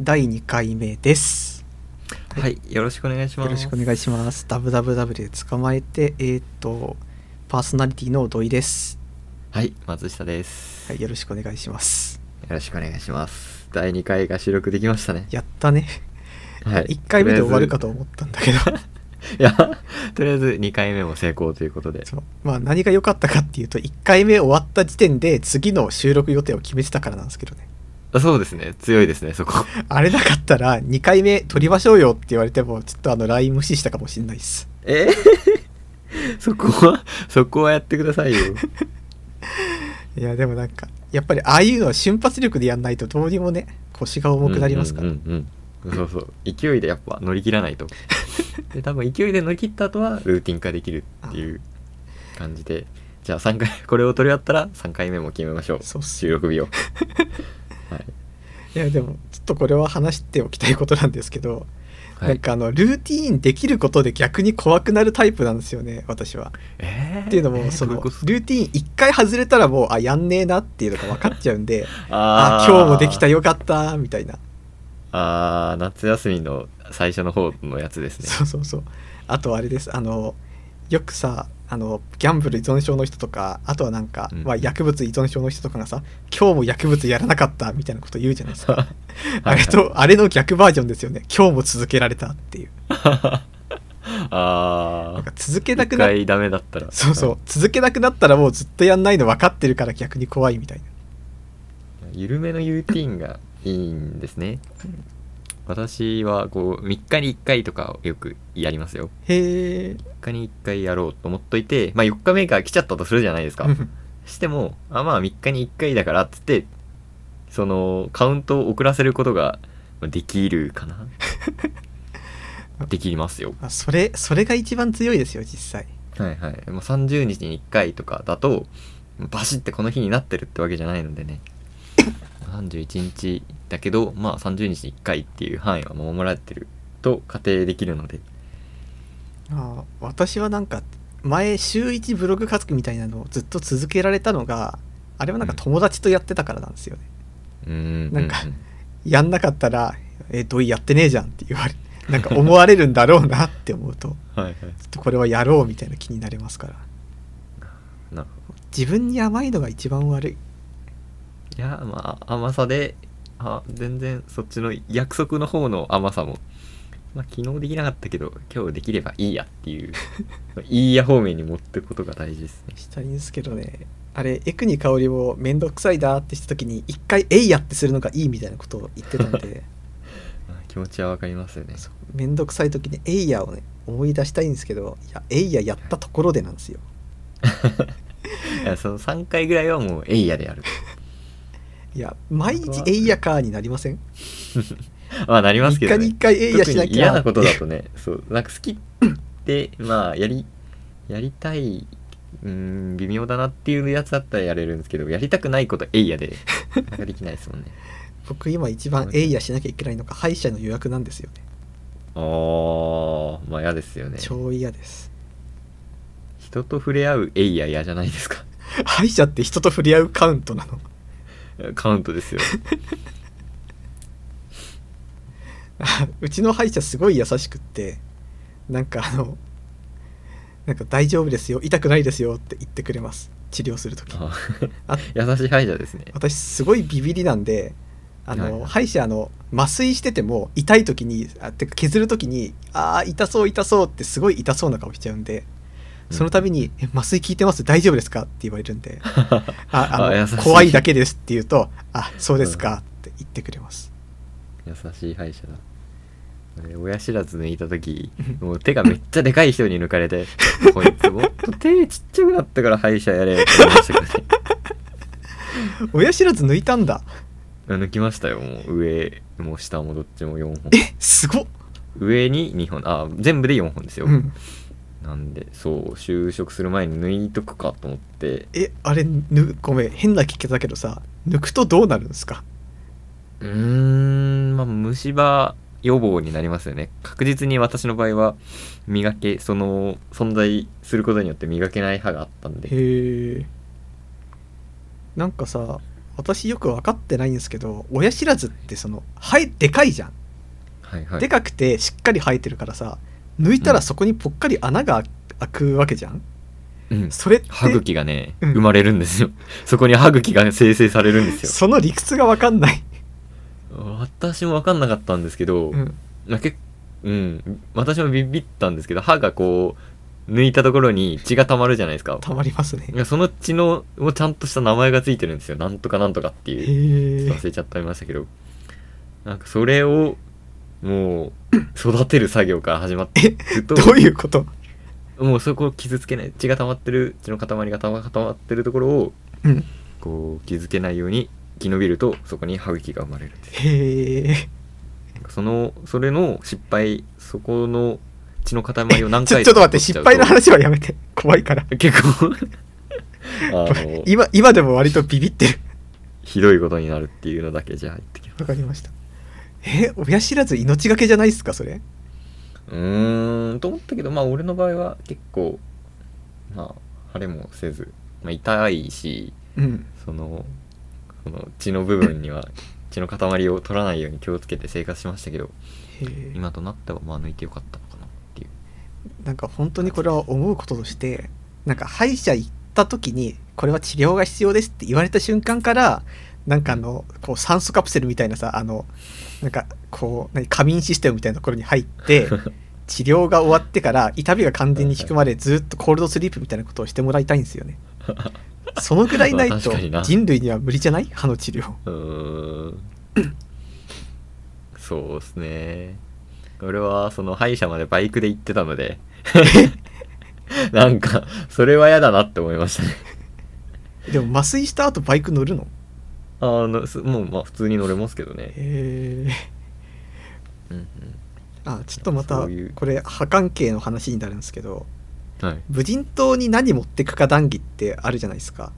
第2回目です。はい、よろしくお願いします。よろしくお願いします。ダブダブダブで捕まえて、えっ、と、パーソナリティの土井です。はい、松下です。はい、よろしくお願いします。よろしくお願いします。第2回が収録できましたね。やったね。はい。1回目で終わるかとと思ったんだけど。いや、とりあえず2回目も成功ということで。そうまあ何が良かったかっていうと、1回目終わった時点で次の収録予定を決めてたからなんですけどね。あそうですね、強いですね、そこ。あれなかったら2回目撮りましょうよって言われても、ちょっとあの LINE 無視したかもしれないです。え？ー そこは、そこはやってくださいよ。いや、でもなんか、やっぱりああいうのは瞬発力でやんないとどうにもね、腰が重くなりますから。うんうんうんうんそうそう。勢いでやっぱ乗り切らないと。で、多分勢いで乗り切った後はルーティン化できるっていう感じで。じゃあ3回、これを取り終わったら3回目も決めましょう。収録日を。はい。いやでもちょっとこれは話しておきたいことなんですけど、はい。なんかあのルーティーンできることで逆に怖くなるタイプなんですよね私は。えー？っていうのも、えー？そのルーティーン1回外れたらもうあやんねえなっていうのが分かっちゃうんで ああ今日もできたよかったみたいな、あー夏休みの最初の方のやつですね。そうそうそう。あとあれです。あのよくさあのギャンブル依存症の人とかあとはなんか、うん。まあ、薬物依存症の人とかがさ今日も薬物やらなかったみたいなこと言うじゃないですか。あれとあれの逆バージョンですよね。今日も続けられたっていう。あなんかあ続けなくなっ回ダメだったら。そうそう。続けなくなったらもうずっとやんないの分かってるから逆に怖いみたいな。緩めのルーティンがいいんですね私はこう3日に1回とかよくやりますよ。へえ。3日に1回やろうと思っといてまあ4日目が来ちゃったとするじゃないですか。してもあまあ3日に1回だからっつってそのカウントを遅らせることができるかな。できますよ。あそれそれが一番強いですよ実際。はいはい。もう30日に1回とかだとバシッてこの日になってるってわけじゃないのでね31日だけどまあ30日に1回っていう範囲は守られてると仮定できるので。あ私はなんか前週1ブログ書くみたいなのをずっと続けられたのがあれはなんか友達とやってたからなんですよね、うーんなんかううやんなかったら「え土井やってねえじゃん」って言われなんか思われるんだろうなって思うと はいはい。ちょっとこれはやろうみたいな気になれますから。自分に甘いのが一番悪い。どいやまあ甘さであ全然そっちの約束の方の甘さも。まあ昨日できなかったけど今日できればいいやっていう いいや方面に持っていくことが大事ですね。したいんですけどね。あれエクニ香りを面倒くさいだってした時に一回「えいや」ってするのがいいみたいなことを言ってたんで。まあ気持ちはわかりますよね。面倒くさい時に「えいや」をね思い出したいんですけどいや「えいや」やったところでなんですよ。いやその3回ぐらいはもうエイヤでやるいや毎日「えいやか」になりません？まあなりますけど、ね、一回に一回えいやしなきゃ。嫌なことだとねそうなんか好きってまあやりやりたいうーん微妙だなっていうやつだったらやれるんですけどやりたくないことエイヤでできないですもんね。僕今一番「えいや」しなきゃいけないのが歯医者の予約なんですよね。あーまあ嫌ですよね。超嫌です。人と触れ合うエイヤ嫌じゃないですか？歯医者って人と触れ合うカウントなの？カウントですよ。あ うちの歯医者すごい優しくってなんかあのなんか大丈夫ですよ痛くないですよって言ってくれます。治療するときああ優しい歯医者ですね。私すごいビビりなんであの、はいはい。歯医者あの麻酔してても痛い時にあてか削る時にあー痛そう痛そうってすごい痛そうな顔しちゃうんでその度に「え麻酔効いてます？大丈夫ですか?」って言われるんで「ああの怖いだけです」って言うと「あそうですか」って言ってくれます、優しい歯医者だ。俺親知らず抜いた時もう手がめっちゃでかい人に抜かれて こいつもっと手ちっちゃくなったから歯医者やれって思いましたけどね。親知らず抜いたんだ。抜きましたよ。もう上も下もどっちも4本。えすごっ、上に2本。あ全部で4本ですよ、うん、なんでそう就職する前に抜いとくかと思って。えあれぬごめん変な聞き方だけどさ抜くとどうなるんですか？うーんまあ虫歯予防になりますよね。確実に私の場合は磨けその存在することによって磨けない歯があったんで。へえなんかさ私よく分かってないんですけど親知らずってその生えでかいじゃん、はいはい。でかくてしっかり生えてるからさ抜いたらそこにぽっかり穴が開くわけじゃん、うん。それって歯茎がね、うん。生まれるんですよ。そこに歯茎が生成されるんですよ。その理屈が分かんない、私も分かんなかったんですけど、うん、まあ、結うん。私もビビったんですけど歯がこう抜いたところに血が溜まるじゃないですか。たまりますね。その血のもちゃんとした名前がついてるんですよ。なんとかなんとかってへいう。え忘れちゃってましたけど。なんかそれをもう育てる作業から始まっていくと。どういうこと？もうそこを傷つけない血が溜まってる血の塊が溜まってるところをうん。こう傷つけないように生き延びるとそこに歯茎が生まれるへえ。そのそれの失敗そこの血の塊を何回ちょちょっと待って失敗の話はやめて。怖いから。結構。あの今今でも割とビビってる。ひどいことになるっていうのだけじゃあ言ってきます。わかりましたえ親知らず命がけじゃないですかそれ？うーんと思ったけどまあ俺の場合は結構まあ腫れもせず、まあ、痛いしうん。そのその血の部分には 血の塊を取らないように気をつけて生活しましたけど今となってはまあ抜いてよかったのかなっていう。なんか本当にこれは思うこととしてなんか歯医者行った時にこれは治療が必要ですって言われた瞬間からなんかあのこう酸素カプセルみたいなさあのなんかこう何仮眠システムみたいなところに入って 治療が終わってから痛みが完全に引くまでずっとコールドスリープみたいなことをしてもらいたいんですよね。そのぐらいないまあと人類には無理じゃない？歯の治療。うーん。そうですね。俺はその歯医者までバイクで行ってたので なんかそれは嫌だなって思いましたね。でも麻酔した後バイク乗るの？あのすもうまあ普通に乗れますけどね、へえうんあちょっとまたこれ歯関係の話になるんですけどうん、はい。無人島に何持ってくか談義ってあるじゃないですか。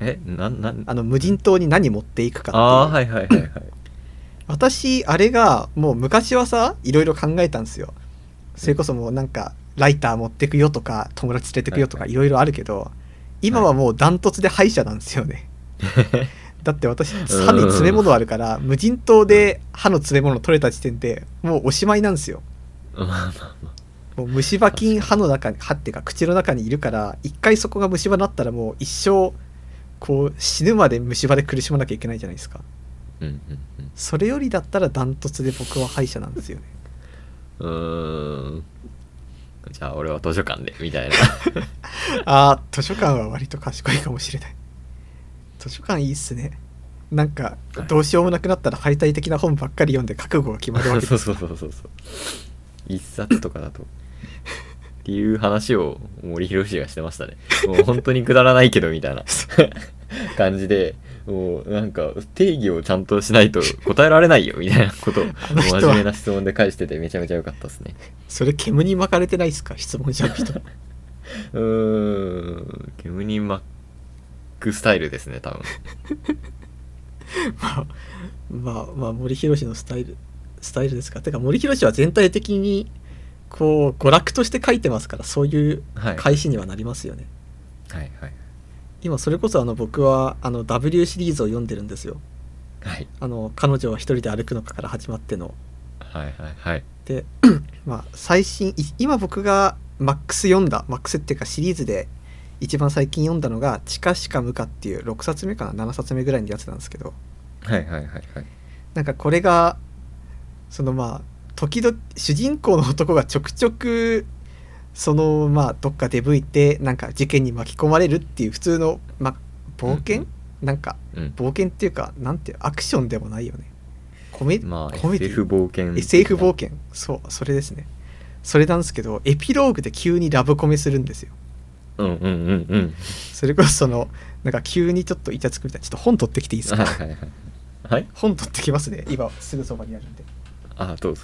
えなんなん？あの無人島に何持っていくかっていう。あはいはいはいはい。私あれがもう昔はさいろいろ考えたんですよ。それこそもうなんかライター持ってくよとか友達連れてくよとかはいい。ろいろあるけど今はもうダントツで歯医者なんですよね だって私歯に詰め物あるから無人島で歯の詰め物取れた時点でもうおしまいなんですよ。まあまあまもう虫歯菌歯の中に歯っていうか口の中にいるから一回そこが虫歯になったらもう一生こう死ぬまで虫歯で苦しまなきゃいけないじゃないですか。うんうんそれよりだったらダントツで僕は歯医者なんですよね。うん。じゃあ俺は図書館でみたいな。あー図書館は割と賢いかもしれない図書館いいっすね。なんかはい。どうしようもなくなったら敗退的な本ばっかり読んで覚悟が決まるわけそうです。そうそうそうそう一冊とかだと。っていう話を森博氏がしてましたね。もう本当にくだらないけどみたいな。感じでもうなんか定義をちゃんとしないと答えられないよみたいなことを真面目な質問で返しててめちゃめちゃ良かったですね。それ煙に巻かれてないっすか？質問者の人。うーん。煙に巻くスタイルですね多分。まあまあまあ森博のスタイルスタイルですか。てか森博は全体的にこう娯楽として書いてますからそういうはい。返しにはなりますよね、はいはい。今それこそあの僕はあの W シリーズを読んでるんですよ。はい。あの彼女は一人で歩くのかから始まっての。はいはいはい。で まあ最新い今僕がマックス読んだマックスっていうかシリーズで一番最近読んだのが「近しか無か」っていう6冊目かな7冊目ぐらいのやつなんですけど。はいはいはいはい。なんかこれがそのまあ時々主人公の男がちょくちょくそのまあどっか出向いてなんか事件に巻き込まれるっていう普通の、まあ、冒険、うんなんかうん。冒険っていうかなんていうアクションでもないよね。コメ,、まあコメディ SF 冒険 SF 冒険。そうそれですね。それなんですけどエピローグで急にラブコメするんですようんうんうんうん。それこそそのなんか急にちょっとイチャつくみたいなちょっと本取ってきていいですか？はいはいはい。はい。本取ってきますね今。すぐそばにあるんで。あどうぞ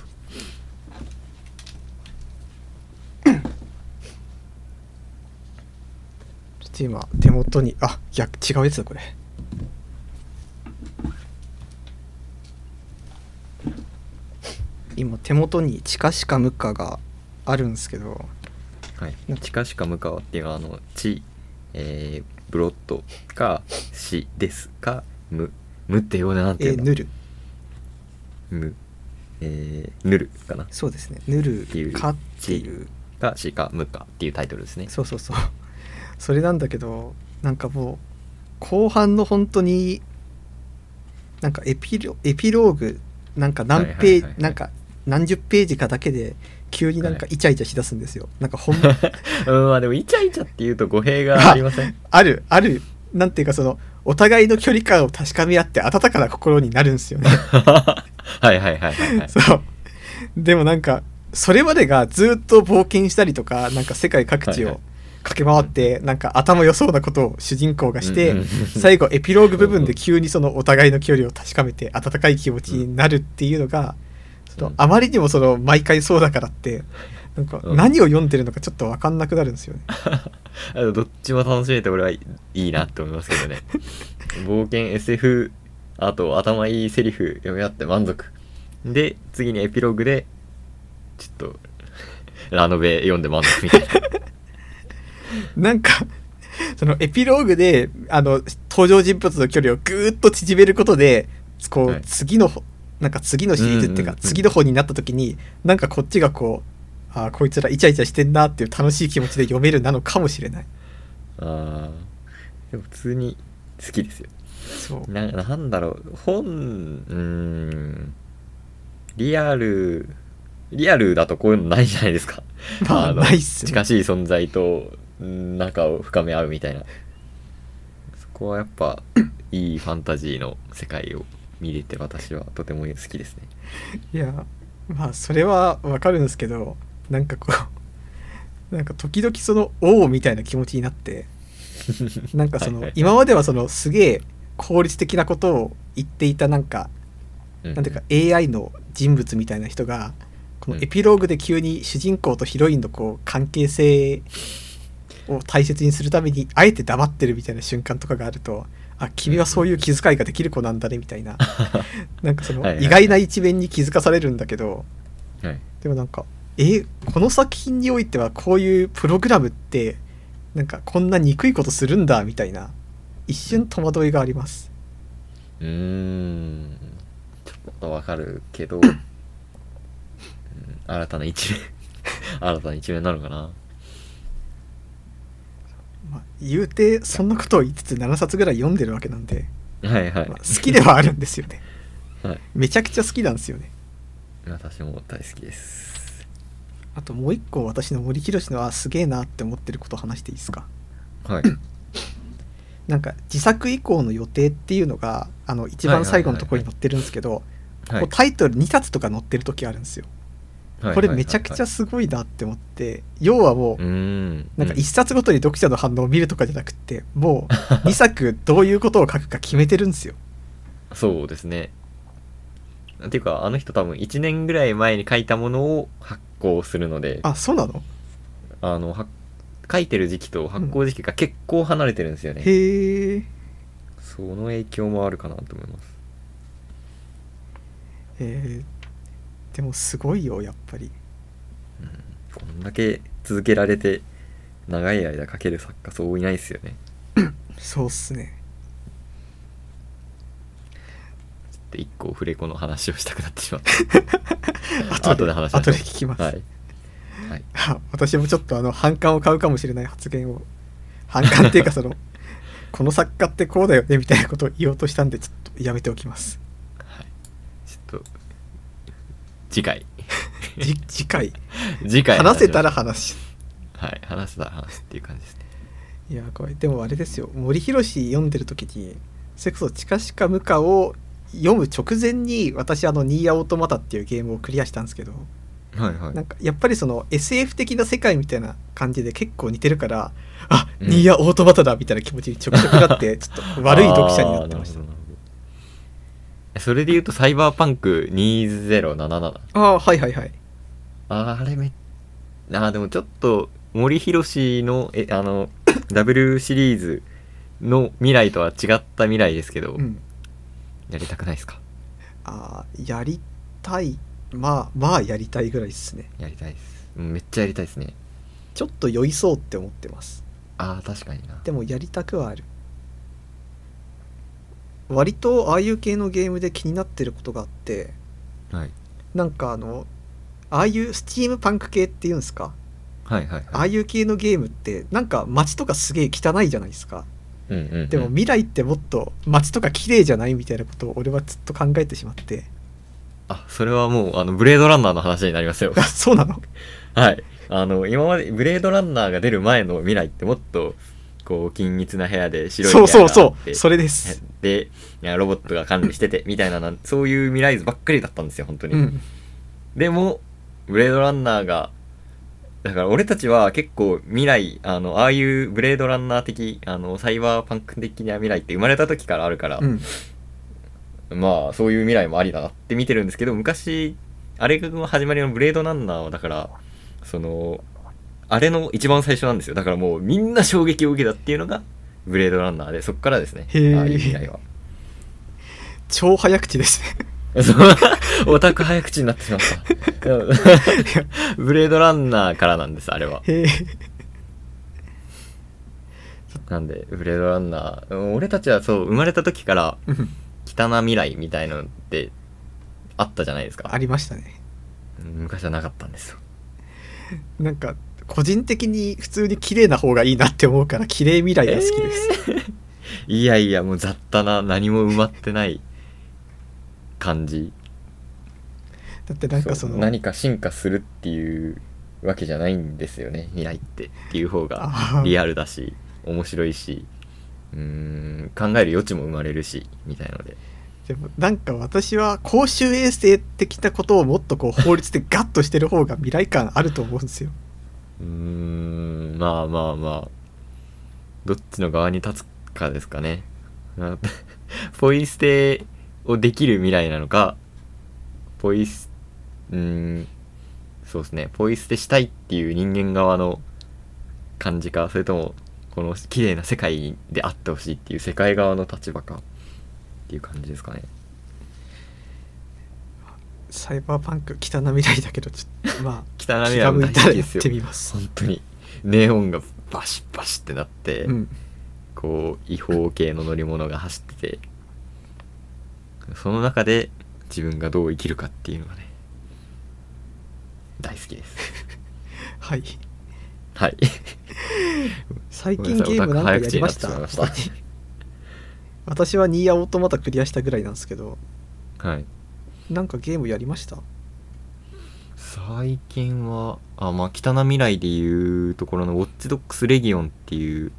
ちょっと今手元にあ逆違うやつだこれ。今手元に近しか無かがあるんですけどはい、近しか向川っていうのはあの「地」えーブロッドか「死」ですかむむって英語でなんてえー、言うんだヌルむ。えー、ぬるかな。そうですね。ヌルっていう。かっていう。がしかむかっていうタイトルですね。そうそうそう。それなんだけどなんかもう後半の本当になんかエピロエピローグなんか何ページ、はいはい。なんか何十ページかだけで急になんかイチャイチャしだすんですよ、なんかほん うんまあでもイチャイチャっていうと語弊がありません。あるあるなんていうかそのお互いの距離感を確かめ合って温かな心になるんですよね。はいはいはいはいはい。そう。でもなんかそれまでがずっと冒険したりとかなんか世界各地はいはい。を駆け回ってなんか頭良そうなことを主人公がしてうんうん最後エピローグ部分で急にそのお互いの距離を確かめて温かい気持ちになるっていうのがうんあまりにもその毎回そうだからってなんかうん。何を読んでるのかちょっと分かんなくなるんですよね。どっちも楽しめて俺はいいいなって思いますけどね。冒険 SF あと頭いいセリフ読み合って満足。で次にエピローグでちょっと ラノベ読んで満足みたいな。なんかそのエピローグであの登場人物の距離をぐーっと縮めることでこう、はい。次のほなんか次のシリーズっていうか、次の方になった時になんかこっちがこうあーこいつらイチャイチャしてんなっていう楽しい気持ちで読めるなのかもしれない。あー。でも普通に好きですよ。そう。ななんだろう。本うーん。リアルリアルだとこういうのないじゃないですか。まあのないっすね。近しい存在とうん仲を深め合うみたいな。そこはやっぱいいファンタジーの世界を見れて私はとても好きですね。いやまあそれはわかるんですけどなんかこうなんか時々その「おお」みたいな気持ちになって なんかそのはいはい今まではそのすげえ効率的なことを言っていたなんかうんなんていうか AI の人物みたいな人がこのエピローグで急に主人公とヒロインのこう関係性を大切にするためにあえて黙ってるみたいな瞬間とかがあるとあ君はそういう気遣いができる子なんだねみたいな。なんかその意外な一面に気づかされるんだけどはい。でもなんかえこの作品においてはこういうプログラムってなんかこんな憎いことするんだみたいな一瞬戸惑いがあります。うーん。ちょっとわかるけど、うん新たな一面。新たな一面なのかなまあ、言うてそんなことを言いつつ7冊ぐらい読んでるわけなんで、はいはい、まあ好きではあるんですよね。はい。めちゃくちゃ好きなんですよね。私も大好きです。あともう一個私の森博のあすげえなって思ってることを話していいですか？はい。なんか自作以降の予定っていうのがあの一番最後のところに載ってるんですけど、はいこうタイトル2冊とか載ってる時あるんですよ、はいこれめちゃくちゃすごいなって思って要はもう、なんか1冊ごとに読者の反応を見るとかじゃなくてもう 2作どういうことを書くか決めてるんですよ。そうですね。っていうかあの人多分1年ぐらい前に書いたものを発行するので。あそうなの？あのは書いてる時期と発行時期が結構離れてるんですよね、へえ。その影響もあるかなと思います。えーでもすごいよやっぱり。こんだけ続けられて長い間書ける作家そういないですよね。そうっすね。で一個オフレコの話をしたくなってしまっ 後後で話しまし後で聞きます、たはい、はい、あ私もちょっとあの反感を買うかもしれない発言を。反感っていうかその この作家ってこうだよねみたいなことを言おうとしたんでちょっとやめておきますはい、ちょっと次回。じ次回？次回。話せたらし話。しはい話せたら話すっていう感じですね。いやこれでもあれですよ。森博読んでる時にそれこそ「近しか無か」を読む直前に私あの「ニーヤオートマタ」っていうゲームをクリアしたんですけどはいはい。なんかやっぱりその SF 的な世界みたいな感じで結構似てるからあ、うん。ニーヤオートマタだみたいな気持ちにちょくちょくなってちょっと悪い読者になってましたあーなるほどなるほどそれで言うとサイバーパンク2077ああはいはいはい。あれめあーでもちょっと森博のえあの W シリーズの未来とは違った未来ですけど、うん。やりたくないですか？あーやりたい。まあまあやりたいぐらいですね。やりたいです。うんめっちゃやりたいですね。ちょっと酔いそうって思ってます。ああ確かにな。でもやりたくはある割とああいう系のゲームで気になってることがあってはい。なんかあのああいうスチームパンク系っていうんですか？はいはいああはいいう系のゲームってなんか街とかすげえ汚いじゃないですか。うんうんうん。でも未来ってもっと街とか綺麗じゃないみたいなことを俺はずっと考えてしまって。あそれはもうあのブレードランナーの話になりますよ。あそうなの？はい。あの今までブレードランナーが出る前の未来ってもっとこう均一な部屋で白い部そう屋があってそうそうそれです。でいやロボットが管理しててみたいななんそういう未来図ばっかりだったんですよ本当に、うん。でもブレードランナーがだから俺たちは結構未来あのああいうブレードランナー的あのサイバーパンク的な未来って生まれた時からあるから、うん。まあそういう未来もありだなって見てるんですけど昔あれが始まりのブレードランナーはだからそのあれの一番最初なんですよ。だからもうみんな衝撃を受けたっていうのがブレードランナーでそっからですね。ああいう未来は。超早口ですね。オタク早口になってしまった。ブレードランナーからなんですあれは。なんでブレードランナーうん俺たちはそう生まれた時からうん。汚な未来みたいなのってあったじゃないですか。ありましたね。うん昔はなかったんですよ。なんか個人的に普通に綺麗な方がいいなって思うから綺麗未来が好きです、いやいやもう雑多な何も埋まってない感じ。だってなんかそのう何か進化するっていうわけじゃないんですよね未来ってっていう方がリアルだし面白いし。うーん考える余地も生まれるしみたいので。でもなんか私は公衆衛生的なことをもっとこう法律でガッとしてる方が未来感あると思うんですようーんまあまあまあ。どっちの側に立つかですかね。ポイ捨てをできる未来なのかポイスうんそうですね。ポイ捨てしたいっていう人間側の感じかそれともこの綺麗な世界であってほしいっていう世界側の立場かっていう感じですかね。サイバーパンク汚な未来だけどちょっとま 汚あい未来も大好きですよてみます。本当にネオンがバシッバシッってなって、うん。こう違法系の乗り物が走っててその中で自分がどう生きるかっていうのがね大好きです。はい。はい。最近ゲームなんかやりました？私はニーヤオートマタクリアしたぐらいなんですけど。はいなんかゲームやりました？最近はあまあ北な未来でいうところのウォッチドックスレギオンっていう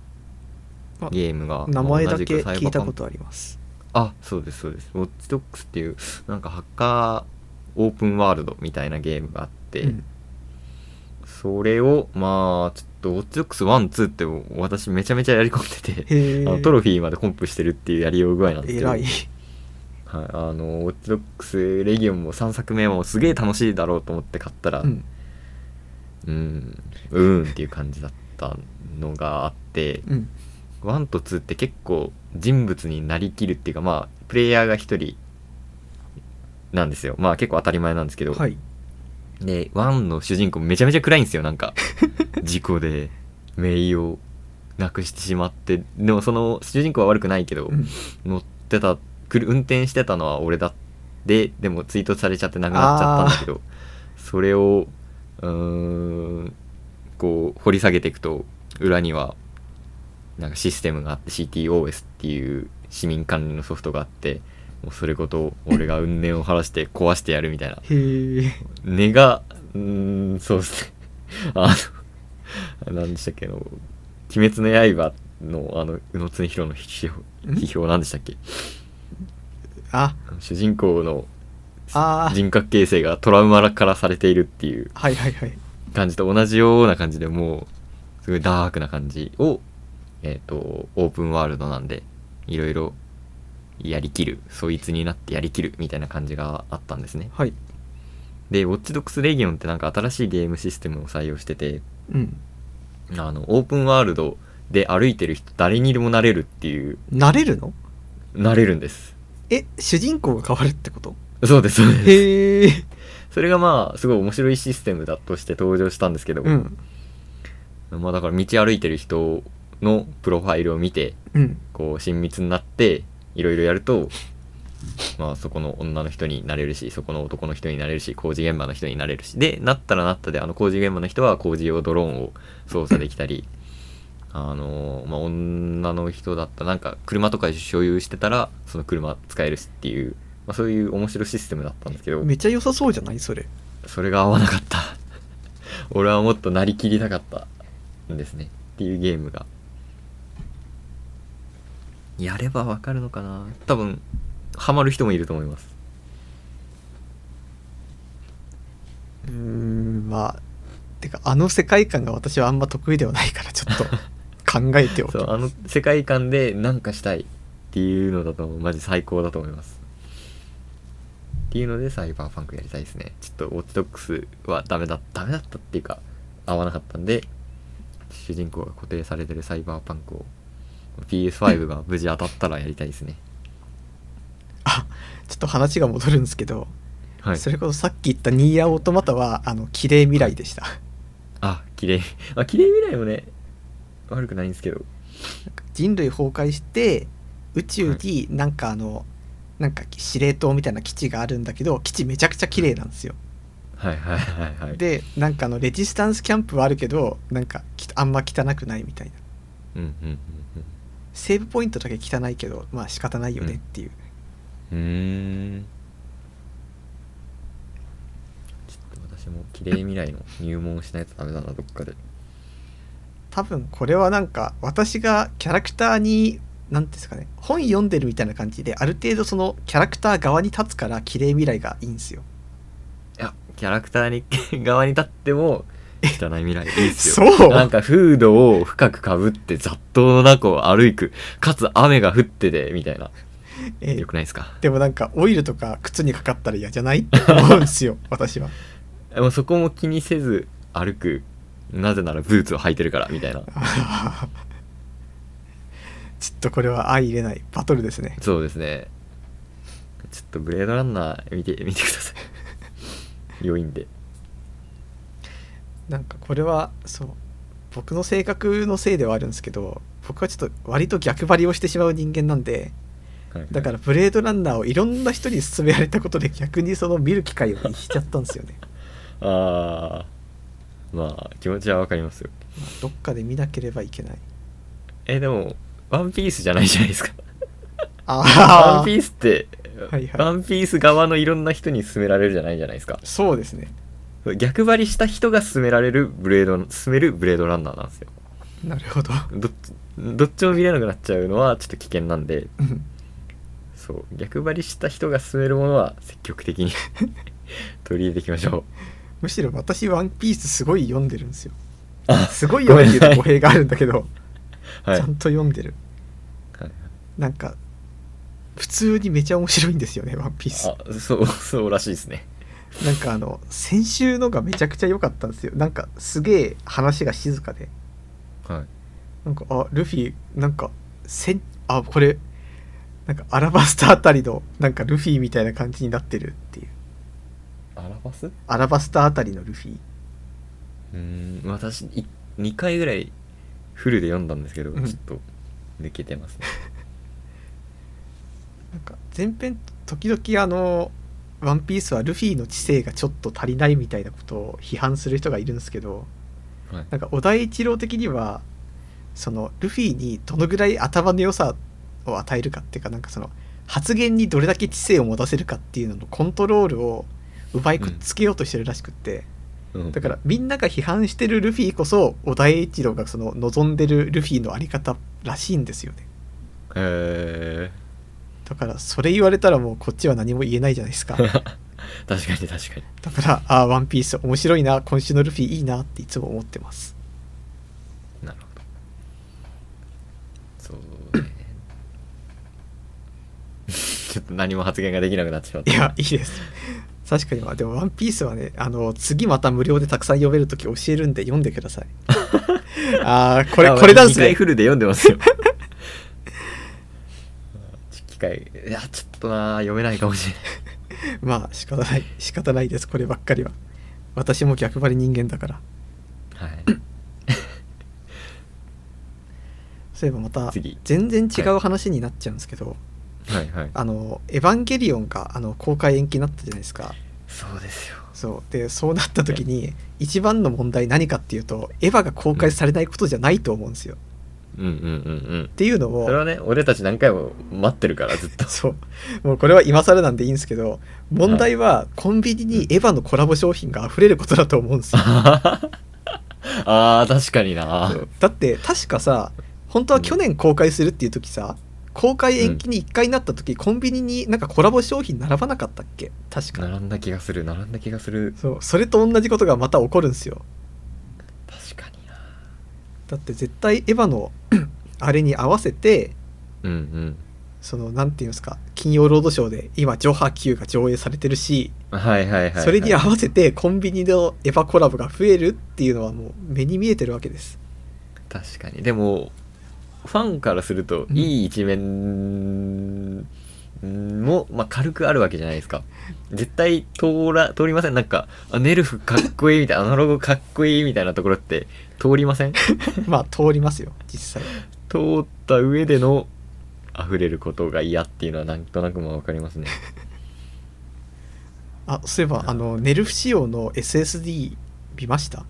あゲームが名前だけ聞いたことあります。あそうですそうです。ウォッチドックスっていうなんかハッカーオープンワールドみたいなゲームがあって、うん。それをまあちょっとウォッチドックス1、2って私めちゃめちゃやり込んでてあのトロフィーまでコンプしてるっていうやりよう具合なんですけど、はい、あのウォッチドックスレギオンも3作目もすげえ楽しいだろうと思って買ったら、うん。うんうーんっていう感じだったのがあってうん。1と2って結構人物になりきるっていうかまあプレイヤーが1人なんですよ。まあ結構当たり前なんですけど、はい。で1の主人公めちゃめちゃ暗いんですよなんか。事故で名誉をなくしてしまってでもその主人公は悪くないけど、うん。乗ってたくる運転してたのは俺だ。ででも追突されちゃって亡くなっちゃったんだけど。それをうーんこう掘り下げていくと裏にはなんかシステムがあって CTOS っていう市民管理のソフトがあってもうそれごと俺が運念を晴らして壊してやるみたいな。根がうーんそうですね。あの何でしたっけあの「鬼滅の刃の」あの宇野恒弘の批評ん？批評何でしたっけ？あ。主人公のあー。人格形成がトラウマからされているっていうはいはいはい。感じと同じような感じでもうすごいダークな感じをえっ、とオープンワールドなんでいろいろやりきるそいつになってやりきるみたいな感じがあったんですね。はい。でウォッチドックスレギオンってなんか新しいゲームシステムを採用しててうん。あのオープンワールドで歩いてる人誰にでもなれるっていう。なれるの？なれるんですえ主人公が変わるってこと？そうですそうです。へえそれがまあすごい面白いシステムだとして登場したんですけど、うん。まあだから道歩いてる人のプロファイルを見てうん。こう親密になっていろいろやるとまあそこの女の人になれるしそこの男の人になれるし工事現場の人になれるし。でなったらなったであの工事現場の人は工事用ドローンを操作できたりあのまあ女の人だったらなんか車とか所有してたらその車使えるしっていう、まあ、そういう面白いシステムだったんですけど。めっちゃ良さそうじゃない？それ。それが合わなかった。俺はもっとなりきりたかったんですね。っていうゲームが。やればわかるのかな。多分ハマる人もいると思います。うーんまあてかあの世界観が私はあんま得意ではないからちょっと 考えておきそうあの世界観で何かしたいっていうのだとマジ最高だと思います。っていうのでサイバーパンクやりたいですね。ちょっとウォッチドックスはダメだダメだったっていうか合わなかったんで主人公が固定されてるサイバーパンクを PS5 が無事当たったらやりたいですね。あちょっと話が戻るんですけど、はい。それこそさっき言ったニーヤオートマタはあの綺麗未来でした。あ綺麗。あ綺麗未来もね悪くないんですけど。人類崩壊して宇宙になんかあの、なんか司令塔みたいな基地があるんだけど基地めちゃくちゃ綺麗なんですよ。はいはいはいはい。でなんかあのレジスタンスキャンプはあるけどなんかきあんま汚くないみたいな。うんうんうんセーブポイントだけ汚いけどまあ仕方ないよねっていう、うんうーん。ちょっと私も綺麗未来の入門しないとダメだなどっかで多分これはなんか私がキャラクターに何ですかね本読んでるみたいな感じである程度そのキャラクター側に立つから綺麗未来がいいんですよ。いやキャラクターに側に立っても汚い未来いいですよ。そう。なんかフードを深くかぶって雑踏の中を歩く。かつ雨が降っててみたいな。えーよくないですか？でもなんかオイルとか靴にかかったら嫌じゃない？って思うんですよ私は。でもそこも気にせず歩くなぜならブーツを履いてるからみたいな。ちょっとこれは相入れないバトルですね。そうですね。ちょっとブレードランナー見て見てください。良いんで。なんかこれはそう僕の性格のせいではあるんですけど僕はちょっと割と逆張りをしてしまう人間なんではいだからブレードランナーをいろんな人に勧められたことで逆にその見る機会を逸しちゃったんですよね、ああまあ気持ちはわかりますよ。まあどっかで見なければいけない。えでもワンピースじゃないじゃないですか。ああワンピースって、はいはい。ワンピース側のいろんな人に勧められるじゃないじゃないですか。そうですね。逆張りした人が勧められるブレード勧めるブレードランナーなんですよ。なるほど。どっちどっちも見れなくなっちゃうのはちょっと危険なんで。うん。そう。逆張りした人が勧めるものは積極的に 取り入れていきましょむしろ私ワンピースすごい読んでるんですよ。すごい読んでる語弊があるんだけど、はい。ちゃんと読んでる。はい。なんか普通にめちゃ面白いんですよねワンピース。あそうそうらしいですね。なんかあの先週のがめちゃくちゃ良かったんですよ。なんかすげえ話が静かで。はい。なんかあルフィなんかせんあこれなんかアラバスタあたりのなんかルフィみたいな感じになってるアラバス？うアラバスタあたりのルフィ。ーん私い2回ぐらいフルで読んだんですけど、うん。ちょっと抜けてますね。なんか前編時々あの「ワンピースはルフィの知性がちょっと足りないみたいなことを批判する人がいるんですけどはい。なんか小田一郎的にはそのルフィにどのぐらい頭の良さを与えるかっていうかなんかその発言にどれだけ知性を持たせるかっていうののコントロールを奪いくっつけようとしてるらしくって、うん。だからみんなが批判してるルフィこそ小田栄一郎がその望んでるルフィのあり方らしいんですよね。へだからそれ言われたらもうこっちは何も言えないじゃないですか。え 確かに確かに。だからああワンピース面白いな今週のルフィいいなっていつも思ってます。なるほど。そうね。ちょっと何も発言ができなくなってしまった。いやいいです確かに。まあでも「ワンピースはねあの次また無料でたくさん読めるとき教えるんで読んでください。ああこれあこれなんです2回ねフルで読んでますよ。機会いやちょっとな読めないかもしれない。まあ仕方ない。仕方ないですこればっかりは。私も逆張り人間だから。はい。そういえばまた次。全然違う話になっちゃうんですけど、はいはいあのエヴァンゲリオンがあの公開延期になったじゃないですか。そうですよ。そう。でそうなった時に一番の問題何かっていうとエヴァが公開されないことじゃないと思うんですよ、うんうんうんうん。っていうのもそれはね俺たち何回も待ってるからずっと。そう。もうこれは今更なんでいいんですけど問題はコンビニにエヴァのコラボ商品が溢れることだと思うんですよ。あー確かにな。だって確かさ本当は去年公開するっていう時さ公開延期に1回なった時、コンビニになんかコラボ商品並ばなかったっけ？確か。並んだ気がする並んだ気がする。そう。それと同じことがまた起こるんですよ。確かにな。だって絶対エヴァの あれに合わせてうんうん。そのなんていうんですか金曜ロードショーで今「ジョハ Q」が上映されてるし、はいはいはい、はい、それに合わせてコンビニのエヴァコラボが増えるっていうのはもう目に見えてるわけです。確かに。でもファンからするとうん。いい一面も、まあ、軽くあるわけじゃないですか。絶対通ら通りません。なんかあネルフかっこいいみたいなアナログかっこいいみたいなところって通りません？通 まあ通りますよ実際。った上での溢れることが嫌っていうのはなんとなくもわかりますね。あそういえばあのネルフ仕様の SSD 見ました？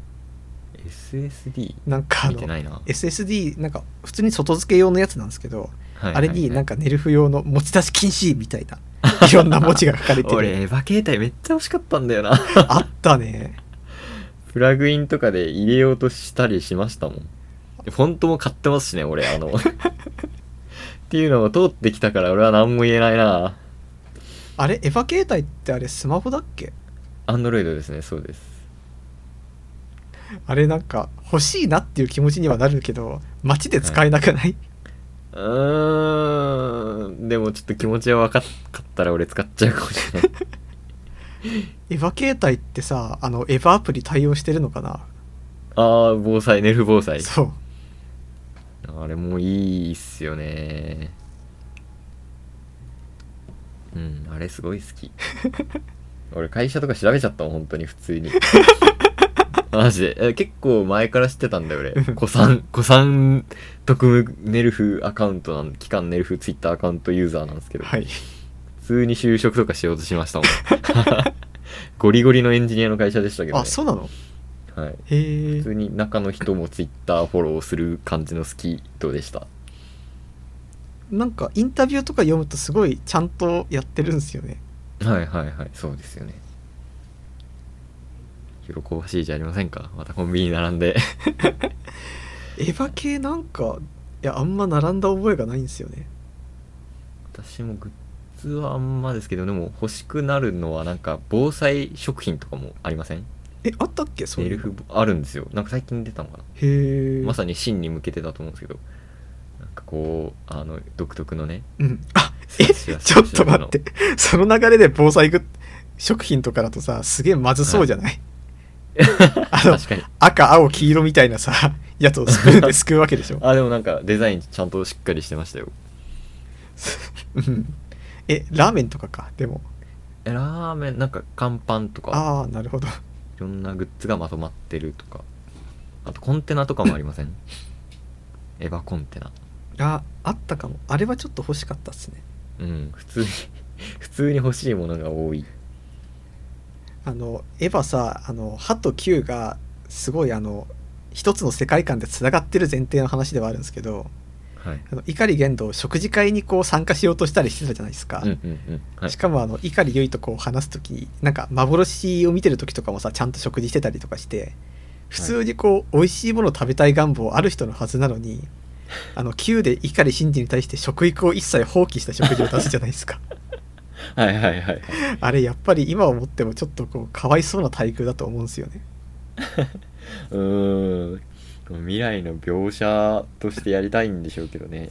SSD なんかあのないな、SSD なんか普通に外付け用のやつなんですけど、はいあれになんかかネルフ用の持ち出し禁止みたいないろんな文字が書かれて 俺るエヴァ携帯めっちゃ欲しかったんだよなあったね プラグインとかで入れようとしたりしましたもん。フォントも買ってますしね、俺、あの。っていうのを通ってきたから俺は何も言えないな。あれエヴァ携帯ってあれスマホだっけ？アンドロイドですね、そうです。あれなんか欲しいなっていう気持ちにはなるけど街で使えなくない、うーん。でもちょっと気持ちは分かったら俺使っちゃうかもしれない。エヴァ携帯ってさあのエヴァアプリ対応してるのかな？ああ、防災、ネルフ防災。そうあれもいいっすよね。うん、あれすごい好き。俺会社とか調べちゃったもん、本当に普通に。マジで。え結構前から知ってたんだよ、俺。古参、古参特務ネルフアカウントなん、期間ネルフツイッターアカウントユーザーなんですけど、はい普通に就職とかしようとしましたもん。ゴリゴリのエンジニアの会社でしたけど、ね。あそうなの？はい。へえ普通に中の人もツイッターフォローする感じの好き人でした。なんかインタビューとか読むとすごいちゃんとやってるんですよねはいはいはいそうですよね喜ばしいじゃありませんかまたコンビニ並んでエヴァ系なんかいやあんま並んだ覚えがないんですよね。私もグッズはあんまですけどでも欲しくなるのはなんか防災食品とかもありません？えあったっけ？そういうの。フあるんですよ。なんか最近出たのかな？へえまさに真に向けてだと思うんですけど。なんかこうあの独特のねうん。あえちょっと待って。その流れで防災食品とかだとさすげえまずそうじゃない、あの確かに。赤青黄色みたいなさ やつをスプーンですくうわけでしょ。あでもなんかデザインちゃんとしっかりしてましたよ。うん。えラーメンとかか？でも。えラーメンなんか乾パンとか。ああなるほど。いろんなグッズがまとまってるとか。あとコンテナとかもありません？エヴァコンテナ。ああったかも。あれはちょっと欲しかったっすね。うん普通に普通に欲しいものが多いあのエヴァさあの歯と球がすごいあの一つの世界観でつながってる前提の話ではあるんですけどはい。あの碇玄道食事会にこう参加しようとしたりしてたじゃないですか、うんうんうん。はい。しかもあの碇結衣とこう話す時なんか幻を見てる時とかもさちゃんと食事してたりとかして普通にこう、美味しいものを食べたい願望ある人のはずなのにあの Q で碇シンジに対して食育を一切放棄した食事を出すじゃないですかはいはいはい。はいあれやっぱり今思ってもちょっとこうかわいそうな待遇だと思うんですよね。うーん。未来の描写としてやりたいんでしょうけどね。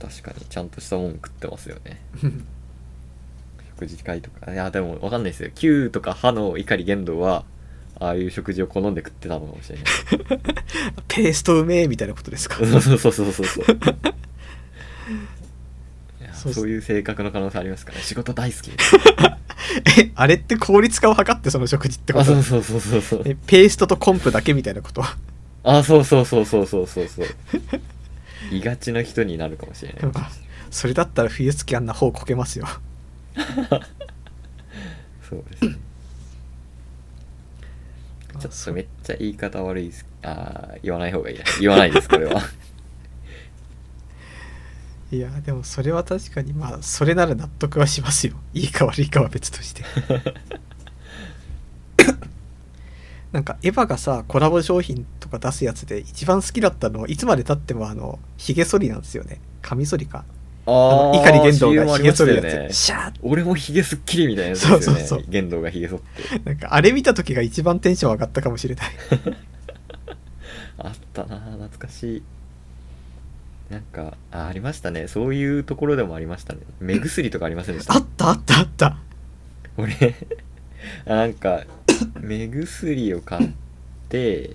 確かにちゃんとしたもん食ってますよね。食事会とか。いやでもわかんないですよ。Q とか歯の怒り言動はああいう食事を好んで食ってたのかもしれない。ペーストうめえみたいなことですか？そうそうそうそうそうそうそういう性格の可能性ありますからね。仕事大好き。えあれって効率化を図ってその食事ってこあとそうそうそうそうそう。えペーストとコンプだけみたいなこと？あそうそうそうそうそうそうそう。いがちな人になるかもしれない。まあそれだったら冬月あんな方こけますよ。そうですね。ちょっとめっちゃ言い方悪いです。あー言わない方がいいな。言わないですこれはいやでもそれは確かにまあそれなら納得はしますよ。いいか悪いかは別として。なんかエヴァがさコラボ商品とか出すやつで一番好きだったのはいつまでたってもあのヒゲ剃りなんですよね。カミソリか。ああ碇玄道がヒありましたゲ剃るやつ、よねシャー俺もヒゲすっきりみたいなやつですよね。そうそうそう玄道がヒゲ剃って。ッなんかあれ見た時が一番テンション上がったかもしれない。あったな懐かしいなんかあありましたね。そういうところでもありましたね。目薬とかありませんでした？あったあったあった。俺 なんか 目薬を買って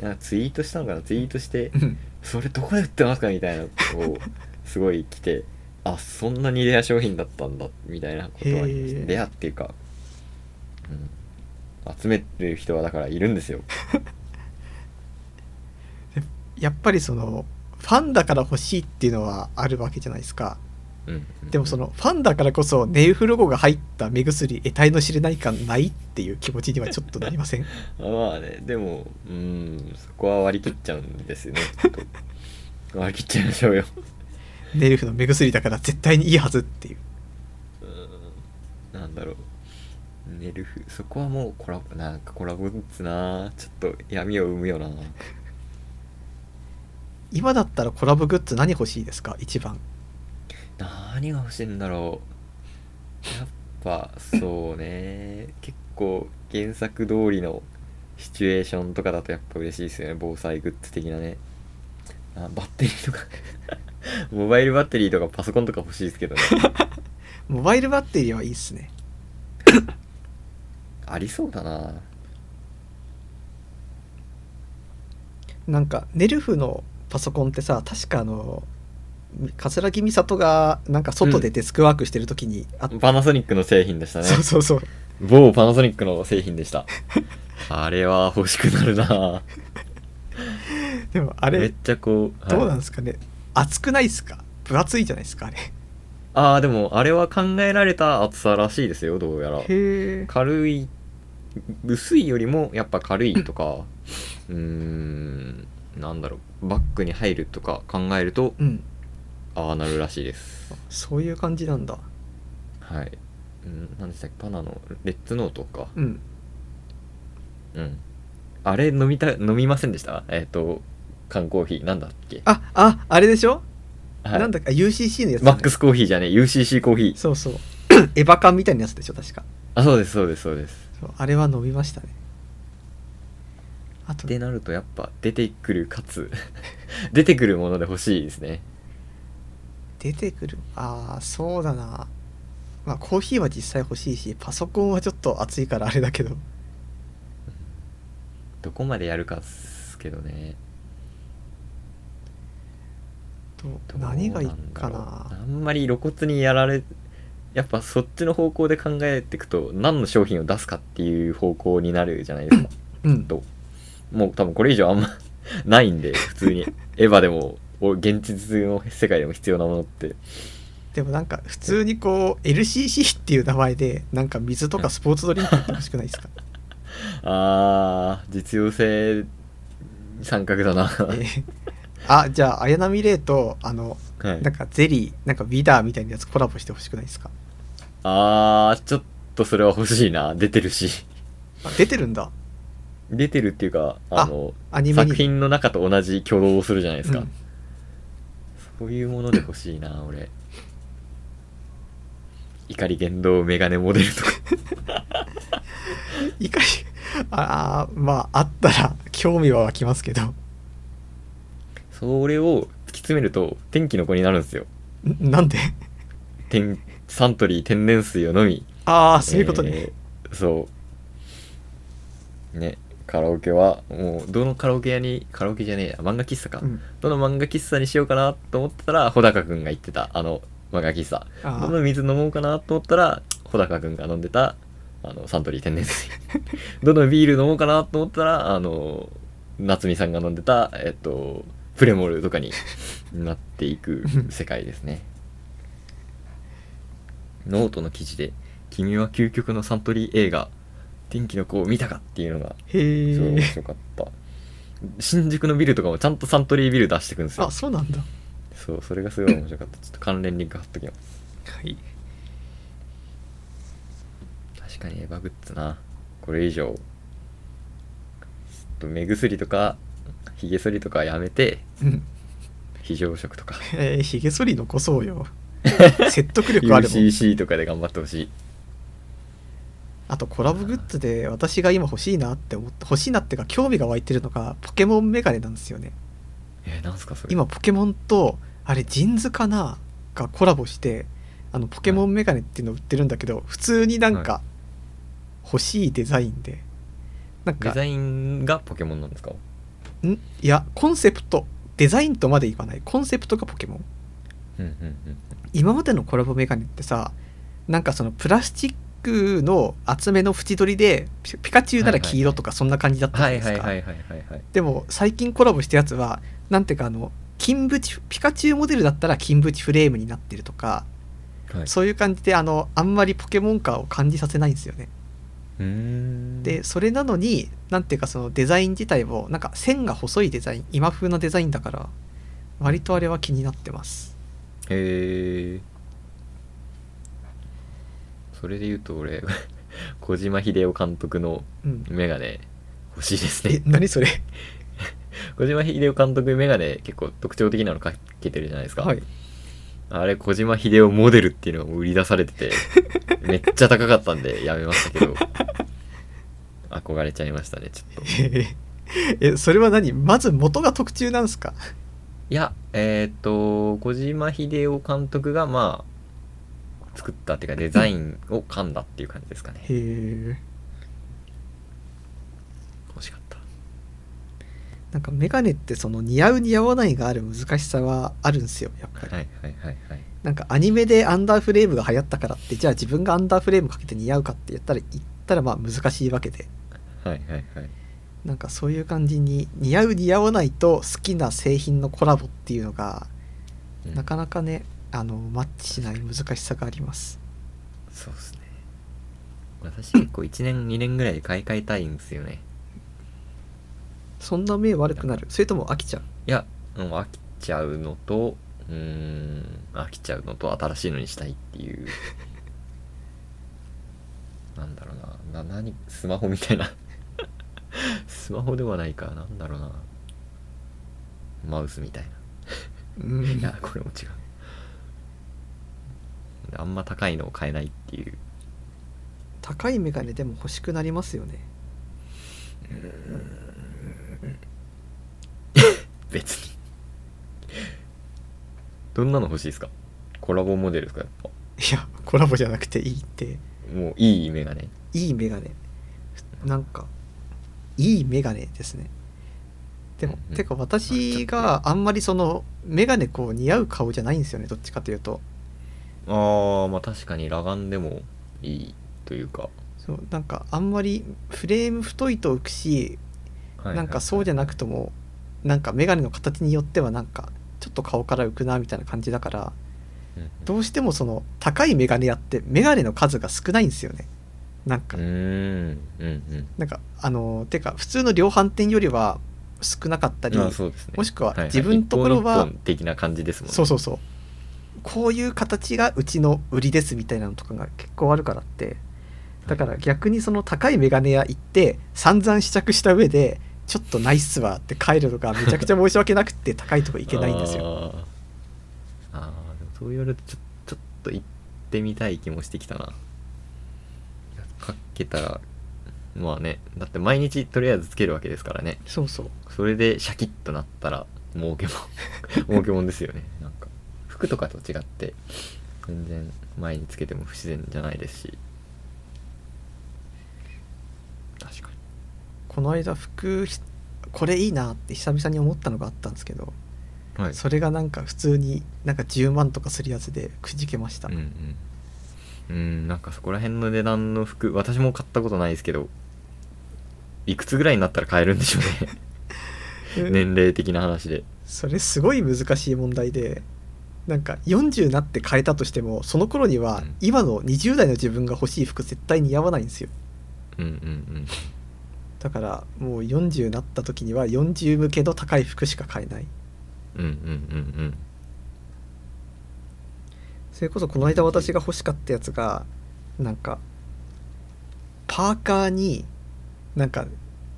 なんかツイートしたのかな？ツイートしてうん。それどこで売ってますか？みたいなのをすごい来てあそんなにレア商品だったんだみたいなことはありましへー。たレアっていうか、うん、集めてる人はだからいるんですよ。やっぱりそのファンだから欲しいっていうのはあるわけじゃないですか。うん。うんでもそのファンだからこそネウフロゴが入った目薬得体の知れない感ないっていう気持ちにはちょっとなりません？まあねでもうんそこは割り切っちゃうんですよね 割り切っちゃいましょうよ。ネルフの目薬だから絶対にいいはずっていう。うん。なんだろう。ネルフそこはもうコラボなんかコラボグッズなちょっと闇を生むよな今だったらコラボグッズ何欲しいですか？一番。何が欲しいんだろう。やっぱそうね。結構原作通りのシチュエーションとかだとやっぱ嬉しいですよね。防災グッズ的なね。あバッテリーとか。モバイルバッテリーとかパソコンとか欲しいですけどね。モバイルバッテリーはいいっすね。ありそうだな。なんかネルフのパソコンってさ確かあの桂木美里がなんか外でデスクワークしてる時に、あパナソニックの製品でしたね。そうそうそう。某パナソニックの製品でした。あれは欲しくなるな。でもあれめっちゃこう、どうなんはいですかね。熱くないですか？分厚いじゃないですかあれ。ああでもあれは考えられた厚さらしいですよどうやら。軽い薄いよりもやっぱ軽いとか。うーんなんだろうバッグに入るとか考えるとうん。ああなるらしいです。そういう感じなんだ。はい。うん何でしたっけパナのレッツノートか。うん。うん。あれ飲みた飲みませんでした？えっ、と缶コーヒー。なんだっけ、あああれでしょ、はい、なんだっけ？あ UCC のやつマックスコーヒーじゃねえ UCC コーヒー。そうそう。エヴァ缶みたいなやつでしょ確か。あそうですそうですそうです。あれは飲みましたねあとってなるとやっぱ出てくるかつ 出てくるもので欲しいですね。出てくる？ああそうだな。まあコーヒーは実際欲しいしパソコンはちょっと熱いからあれだけど。どこまでやるかっすけどね。どうどう。何がいいかな？あんまり露骨にやられやっぱそっちの方向で考えていくと何の商品を出すかっていう方向になるじゃないですか。うん。ともう多分これ以上あんまないんで普通に。エヴァでもお現実の世界でも必要なものって。でもなんか普通にこう LCC っていう名前でなんか水とかスポーツドリンクって欲しくないですか？あー実用性三角だな、えーあじゃあ綾波レイとあのはい。なんかゼリーなんかウィダーみたいなやつコラボしてほしくないですか？あーちょっとそれは欲しいな。出てるし。あ出てるんだ出てるっていうかあのアニメに。作品の中と同じ挙動をするじゃないですか、うん。そういうもので欲しいな俺。怒り言動メガネモデルとか。いかにああまああったら興味は湧きますけど。それを突き詰めると天気の子になるんですよ。んなんで？天サントリー天然水を飲み。ああそういうことね、えーそう。ねカラオケはもうどのカラオケ屋にカラオケじゃねえや漫画喫茶か、うん。どの漫画喫茶にしようかなと思ってたら穂高くんが言ってたあの漫画喫茶。あどの水飲もうかなと思ったら穂高くんが飲んでたあのサントリー天然水。どのビール飲もうかなと思ったらあの夏美さんが飲んでたえっとププレモルとかになっていく 世界ですね。ノートの記事で「君は究極のサントリー映画天気の子を見たか?」っていうのがへすごい面え白かった。新宿のビルとかもちゃんとサントリービル出してくんですよ。あそうなんだ。そうそれがすごい面白かった。ちょっと関連リンク貼っときます。はい。確かにエヴァグッズな。これ以上目薬とかひげ剃りとかやめてうん。非常食とか。えー、ひげ剃り残そうよ。説得力あるもん。UCC とかで頑張ってほしいあとコラボグッズで私が今欲しいなって思って欲しいなっていうか興味が湧いてるのがポケモンメガネなんですよね。えー、なんすかそれ？今ポケモンとあれジンズかながコラボしてあのポケモンメガネっていうのを売ってるんだけど普通になんか欲しいデザインで。なんかデザインがポケモンなんですか？ん？いやコンセプトデザインとまでいかない。コンセプトがポケモン。うんうんうん今までのコラボメガネってさなんかそのプラスチックの厚めの縁取りでピピカチュウなら黄色とかそんな感じだったじゃはないいですかでも最近コラボしたやつはなんていうかあの金縁ピカチュウモデルだったら金縁フレームになってるとかはい。そういう感じであのあんまりポケモンカーを感じさせないんですよね。でそれなのになんていうかそのデザイン自体もなんか線が細いデザイン今風なデザインだから割とあれは気になってます。へえそれで言うと俺 小島秀夫監督のうん。メガネ欲しいですえね何それ？小島秀夫監督メガネ結構特徴的なのかけてるじゃないですか、はい。あれ小島秀夫モデルっていうのが売り出されてて めっちゃ高かったんでやめましたけど。憧れちゃいましたねちょっと。えそれは何？まず元が特注なんですか？いやえっ、と小島秀夫監督がまあ作ったっていうかデザインを噛んだっていう感じですかね。へえ欲しかった。なんかメガネってその似合う似合わないがある難しさはあるんですよやっぱり、はいはいはいはい。なんかアニメでアンダーフレームが流行ったからってじゃあ自分がアンダーフレームかけて似合うかって言ったら言ったらまあ難しいわけで。はいはいはい。なんかそういう感じに似合う似合わないと好きな製品のコラボっていうのがうん。なかなかねあのマッチしない難しさがあります。そうですね。私結構1年 2年ぐらいで買い替えたいんですよね。そんな目悪くなる？それとも飽きちゃう？いやもう飽きちゃうのとうーん飽きちゃうのと新しいのにしたいっていう。なんだろうな。な何スマホみたいな。スマホではないか。なんだろうな。マウスみたいうん。ないやこれも違うあんま高いのを買えないっていう。高いメガネでも欲しくなりますよね。別に。どんなの欲しいですか？コラボモデルですか？やっぱいやコラボじゃなくていいって。もういいメガネ。いいメガネ。なんかいいメガネですね。でも、うんうん。てか私があんまりそのメガネこう似合う顔じゃないんですよねどっちかというとああまあ確かに裸眼でもいいというか、そうなんかあんまりフレーム太いと浮くしなんかそうじゃなくともなんかメガネの形によってはなんかちょっと顔から浮くなみたいな感じだからうんどうしてもその高いメガネやってメガネの数が少ないんですよね。なんか、うーんうんうん。なんかあのてか普通の量販店よりは少なかったりね。もしくはいいい。自分のところは一本一本的な感じですもんね。そうそうそうこういう形がうちの売りですみたいなのとかが結構あるからって。だから逆にその高いメガネ屋行って散々試着した上でちょっとナイスわって帰るのがめちゃくちゃ申し訳なくって高いとこ行けないんですよ。よあー。あーでもそう言われるとちょちょっと行ってみたい気もしてきたな。かけたらまあねだって毎日とりあえずつけるわけですからね。そうそう。それでシャキッとなったら儲けもん 儲けもんですよね服とかと違って全然前につけても不自然じゃないですし。確かに。この間服ひこれいいなって久々に思ったのがあったんですけどはい。それがなんか普通になんか10万とかするやつでくじけました、うんうん。うんなんかそこら辺の値段の服私も買ったことないですけどいくつぐらいになったら買えるんでしょうね。年齢的な話で。それすごい難しい問題でなんか40になって変えたとしてもその頃にはうん。今の20代の自分が欲しい服絶対似合わないんですよ。うんうんだからもう40になった時には40向けの高い服しか買えない。うんうんうんうん。それこそこの間私が欲しかったやつがなんかパーカーになんか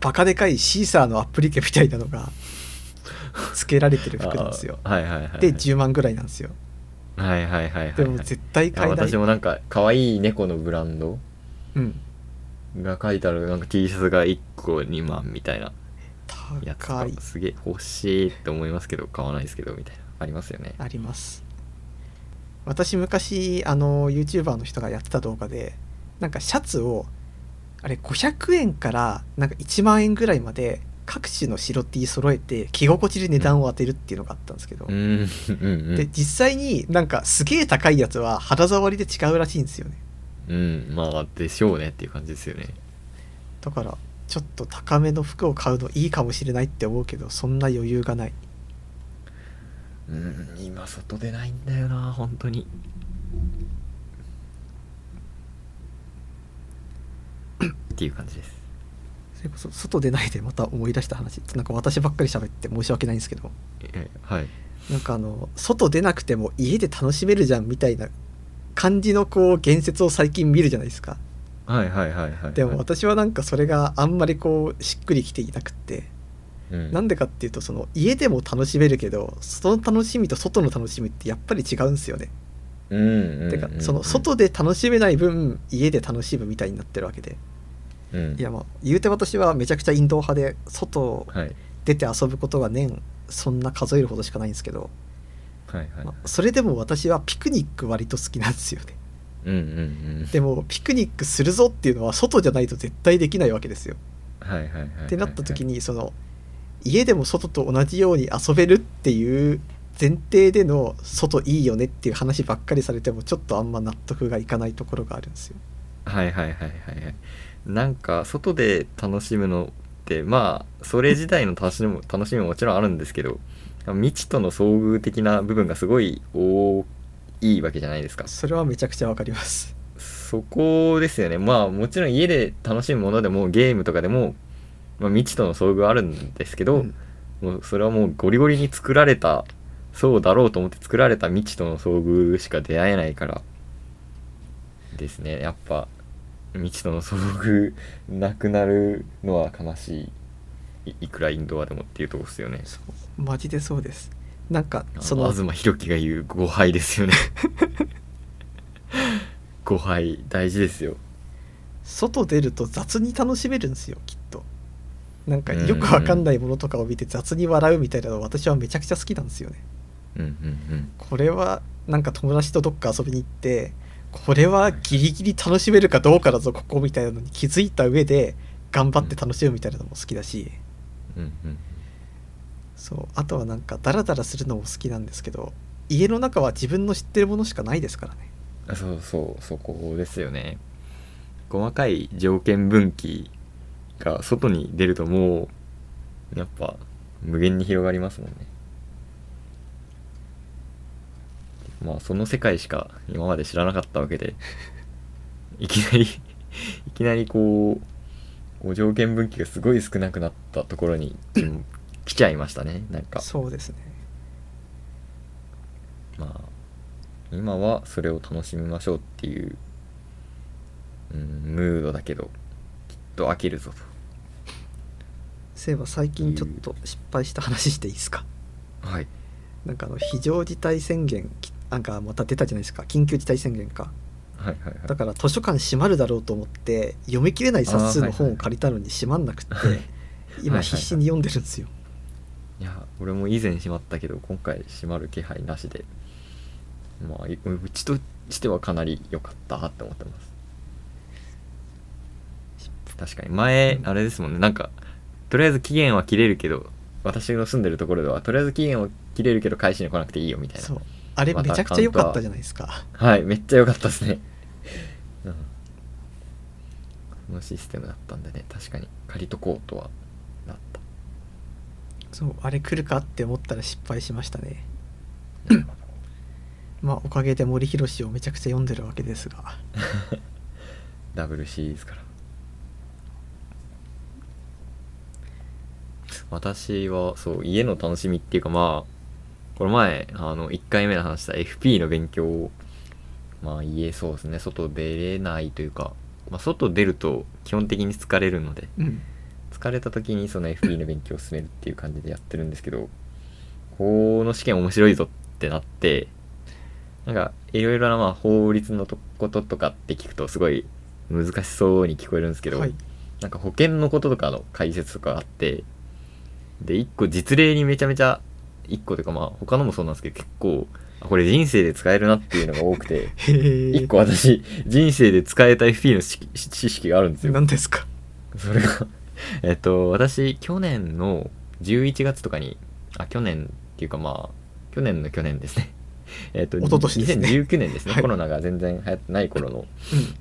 バカでかいシーサーのアプリケみたいなのが 付けられてる服なんですよ。はいはいはいはい。で10万ぐらいなんですよ。はいはいはいはいはい。でも絶対買えない私もなんか可愛い猫のブランドうん。が書いてあるなんか T シャツが1個2万みたいなやつ高いがすげえ欲しいって思いますけど買わないですけどみたいな。ありますよね。あります。私昔あの YouTuber の人がやってた動画でなんかシャツをあれ500円からなんか1万円ぐらいまで各種の白 T 揃えて着心地で値段を当てるっていうのがあったんですけど、うんで実際になんかすげえ高いやつは肌触りで違うらしいんですよね。うんまあでしょうねっていう感じですよね。だからちょっと高めの服を買うのいいかもしれないって思うけどそんな余裕がない。うん今外出ないんだよな本当に。っていう感じです。それこそ外出ないでまた思い出した話。なんか私ばっかり喋って申し訳ないんですけど。えはい。なんかあの外出なくても家で楽しめるじゃんみたいな感じのこう言説を最近見るじゃないですか。はいはいはいはいでも私はなんかそれがあんまりこうしっくりきていなくって。うん。なんでかっていうとその家でも楽しめるけどその楽しみと外の楽しみってやっぱり違うんですよね。うんうんうん。てかその外で楽しめない分家で楽しむみたいになってるわけでうん。いやまあ言うて私はめちゃくちゃインドア派で外はい。出て遊ぶことが年そんな数えるほどしかないんですけど、はいはい。まあそれでも私はピクニック割と好きなんですよね。うんうんうんでもピクニックするぞっていうのは外じゃないと絶対できないわけですよ。はいはいはいはい。ってなった時にその家でも外と同じように遊べるっていう前提での外いいよねっていう話ばっかりされてもちょっとあんま納得がいかないところがあるんですよ。はいはいはいはいはいなんか外で楽しむのってまあそれ自体の楽しみも楽しみももちろんあるんですけど未知との遭遇的な部分がすごい大いいわけじゃないですか。それはめちゃくちゃわかります。そこですよね。まあもちろん家で楽しむものでもゲームとかでも、まあ、未知との遭遇はあるんですけど、うん。もうそれはもうゴリゴリに作られたそうだろうと思って作られた未知との遭遇しか出会えないからですね。やっぱ未知との遭遇なくなるのは悲しい。いいくらインドアでもっていうとこですよね。そう。マジでそうです。なんかその東博樹が言う誤配ですよね。誤配大事ですよ。外出ると雑に楽しめるんですよきっと。なんかよくわかんないものとかを見て雑に笑うみたいなの私はめちゃくちゃ好きなんですよね。うんうんうん。これはなんか友達とどっか遊びに行ってこれはギリギリ楽しめるかどうかだぞここみたいなのに気づいた上で頑張って楽しむみたいなのも好きだし、うんうん。そう。あとはなんかダラダラするのも好きなんですけど家の中は自分の知ってるものしかないですからね。あそうそうそこですよね。細かい条件分岐が外に出るともうやっぱ無限に広がりますもんねまあその世界しか今まで知らなかったわけで いきなりいきなりこうこう条件分岐がすごい少なくなったところにうん 来ちゃいましたねなんか。そうですね。まあ今はそれを楽しみましょうっていう、うん、ムードだけどきっと飽きるぞそういえば最近ちょっと失敗した話していいですか？とはい。なんかあの非常事態宣言きなんかまた出たじゃないですか。緊急事態宣言か。はいはいはい。だから図書館閉まるだろうと思って読み切れない冊数の本を借りたのに閉まんなくって、はい今必死に読んでるんですよ、いや俺も以前閉まったけど今回閉まる気配なしでまあいうちとしてはかなり良かったって思ってます。確かに。前あれですもんね。なんかとりあえず期限は切れるけど私の住んでるところではとりあえず期限は切れるけど返しに来なくていいよみたいな。そうあれめちゃくちゃ良かったじゃないですか。はいめっちゃ良かったですね。うん。このシステムだったんでね確かに。借りとこうとはなった。そうあれ来るかって思ったら失敗しましたね。まあおかげで森博をめちゃくちゃ読んでるわけですが。ダブルシリーズから。私はそう家の楽しみっていうかまあこの前あの1回目の話した FP の勉強をまあ家そうですね。外出れないというか、まあ、外出ると基本的に疲れるのでうん。疲れた時にその FP の勉強を進めるっていう感じでやってるんですけどこの試験面白いぞってなってなんかいろいろなまあ法律のとこととかって聞くとすごい難しそうに聞こえるんですけど、はい。なんか保険のこととかの解説とかあってで一個実例にめちゃめちゃ一個というかまあ他のもそうなんですけど結構あこれ人生で使えるなっていうのが多くて 一個私人生で使えた FP の知識知識があるんですよ。何ですか？それが えっと私去年の11月とかにあ去年っていうかまあ去年の去年ですね。えっと一昨年ですね。2019年ですね、はい。コロナが全然流行ってない頃の、う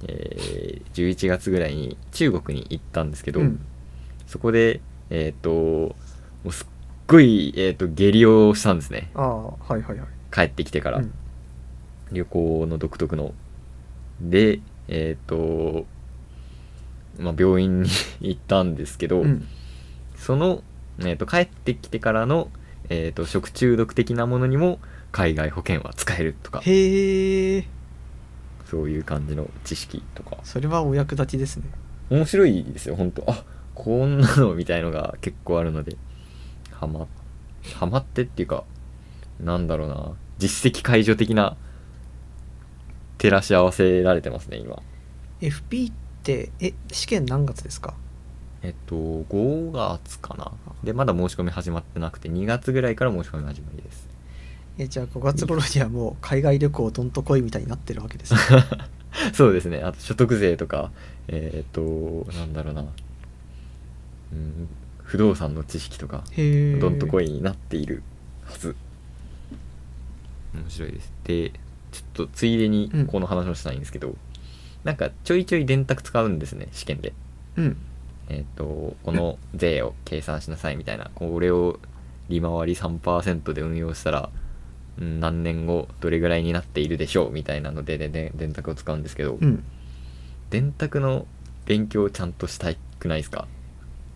えー11月ぐらいに中国に行ったんですけど、んうん。そこでえっ、ともうすっごい、えー、と下痢をしたんですね。ああはいはいはい。帰ってきてから、うん。旅行の独特の。でえっ、とまあ病院に行ったんですけど、うん。その、えー、と帰ってきてからの、えー、と食中毒的なものにも海外保険は使えるとか。へえ。そういう感じの知識とか。それはお役立ちですね。面白いですよ本当。あこんなのみたいのが結構あるのでハマハマってっていうかなんだろうな実績解除的な照らし合わせられてますね今。FP ってえ試験何月ですか？えっと5月かな。でまだ申し込み始まってなくて2月ぐらいから申し込み始まりです。えじゃあ5月頃にはもう 海外旅行どんと来いみたいになってるわけですね。そうですね。あと所得税とかえっとなんだろうな。うん不動産の知識とかへえどんとこいになっているはず。面白いです。でちょっとついでにうん。この話をしたいんですけど、なんかちょいちょい電卓使うんですね試験で。うん。えっ、とこの税を計算しなさいみたいなこれを利回り3%で運用したらうん何年後どれぐらいになっているでしょうみたいなのででで電卓を使うんですけど、うん。電卓の勉強ちゃんとしたくないですか？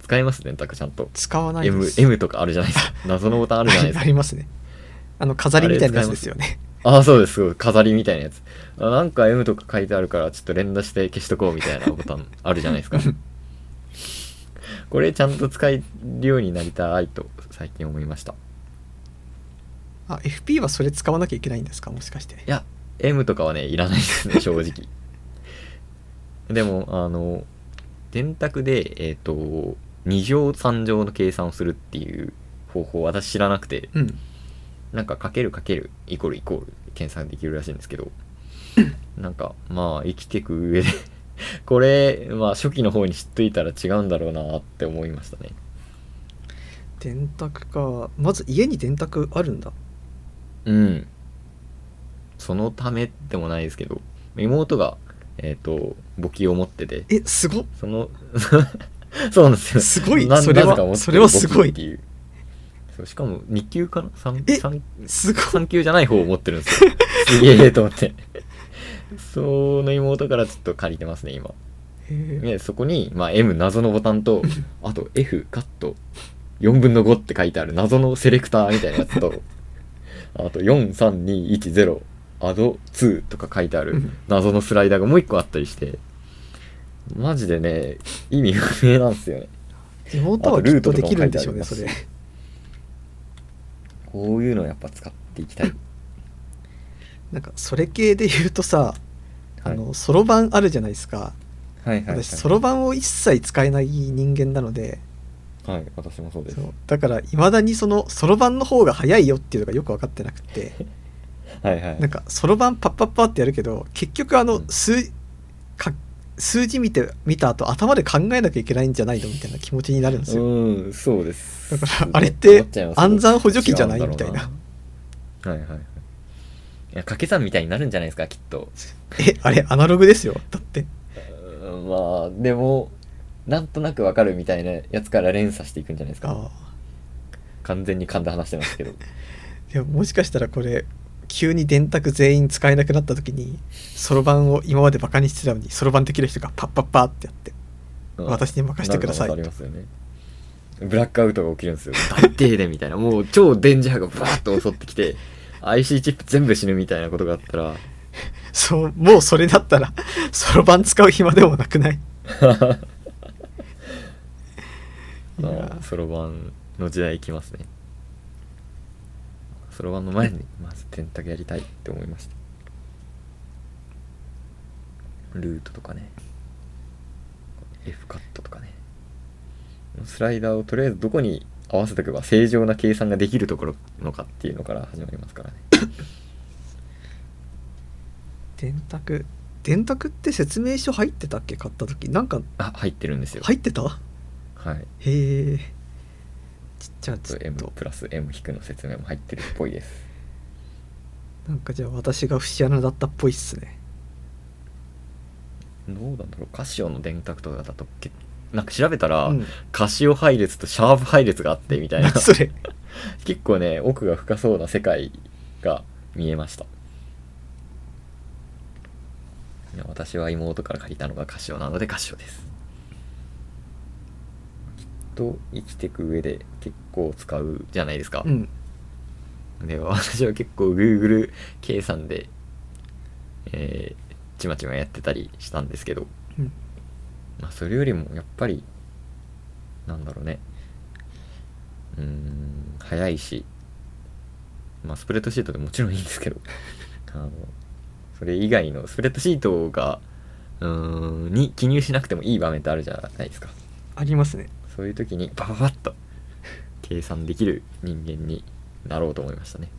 使えます電卓ちゃんと。使わないで M, す。M とかあるじゃないですか。謎のボタンあるじゃないですあかりますね。あの飾りみたいなやつですよね。ああそうです。そう飾りみたいなやつ。あなんか M とか書いてあるからちょっと連打して消しとこうみたいなボタンあるじゃないですか。これちゃんと使えるようになりたいと最近思いました。あ FP はそれ使わなきゃいけないんですか？もしかして。いや M とかはねいらないですね 正直。でもあの電卓でえっ、と2乗3乗の計算をするっていう方法私知らなくてうん。なんかかけるかけるイコールイコール検索できるらしいんですけど なんかまあ生きていく上で これまあ初期の方に知っといたら違うんだろうなって思いましたね。電卓か。まず家に電卓あるんだ。うん。そのためでもないですけど妹がえっ、と簿記を持ってて。えすごっ。その そうなんですよ。すごい。なそれはそれはすごい。っていう。しかも2級かな？3, え3すごい。3級じゃない方を持ってるんですよ。すげえと思って。その妹からちょっと借りてますね今。でそこに、まあ、M 謎のボタンとあと F カット。4分の5って書いてある謎のセレクターみたいなやつと あと43210アド2とか書いてあるうん。謎のスライダーがもう一個あったりしてマジでね意味不明なんですよね。妹はきっとできるんでしょうねそれ。こういうのをやっぱ使っていきたい。なんかそれ系で言うとさあはい。のそろばんあるじゃないですか。はいはいはい私そろばんを一切使えない人間なので。はい私もそうです。だからいまだにそのそろばんの方が早いよっていうのがよく分かってなくて。はいはい。なんかそろばんパッパッパってやるけど結局あのうん数字見て見た後頭で考えなきゃいけないんじゃないのみたいな気持ちになるんですよ。うんそうです。だからあれって暗算補助器じゃないみたいな。はいはいはい。いや掛け算みたいになるんじゃないですかきっと。えあれアナログですよだって。うんまあでもなんとなくわかるみたいなやつから連鎖していくんじゃないですか。あ完全に噛んで話してますけど。でももしかしたらこれ急に電卓全員使えなくなった時にそろばんを今までバカにしてたのにそろばんできる人がパッパッパーってやって私に任せてくださいね。ブラックアウトが起きるんですよ。大停電みたいな。もう超電磁波がバーッと襲ってきて IC チップ全部死ぬみたいなことがあったら。そうもうそれだったらそろばん使う暇でもなくない？いやそろばんの時代行きますねそろばんの前にまず電卓やりたいって思いました。ルートとかね。F カットとかね。スライダーをとりあえずどこに合わせておけば正常な計算ができるところのかっていうのから始まりますからね。電卓？電卓って説明書入ってたっけ買った時？なんかあ入ってるんですよ。入ってた？はい。へえちっちゃいちょっ M とプラス M 引くの説明も入ってるっぽいです。なんかじゃあ私が節穴だったっぽいっすね。どうなんだろう。カシオの電卓とかだとけなんか調べたら、うん。カシオ配列とシャープ配列があってみたいな。何 それ。結構ね奥が深そうな世界が見えました。いや私は妹から借りたのがカシオなのでカシオですと生きていく上で結構使うじゃないですか、うん。で私は結構 Google 計算でえーちまちまやってたりしたんですけど。うん。まあそれよりもやっぱりなんだろうね。うーん早いし。まあスプレッドシートでもちろんいいんですけど。あのそれ以外のスプレッドシートがうーんに記入しなくてもいい場面ってあるじゃないですか。ありますねそういう時にバババッと計算できる人間になろうと思いましたね。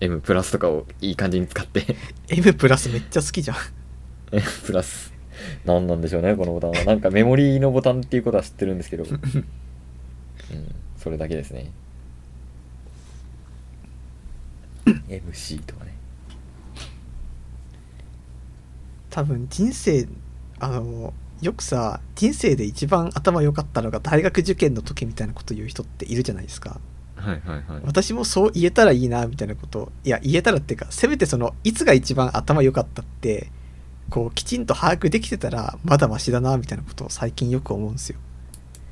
M プラスとかをいい感じに使って。M プラスめっちゃ好きじゃん。M プラス。何なんでしょうねこのボタンは。なんかメモリーのボタンっていうことは知ってるんですけど。うんそれだけですね。MC とかね。多分人生あのよくさ人生で一番頭良かったのが大学受験の時みたいなこと言う人っているじゃないですか。はいはいはい。私もそう言えたらいいなみたいなこと。いや言えたらっていうかせめてそのいつが一番頭良かったってこうきちんと把握できてたらまだマシだなみたいなことを最近よく思うんですよ。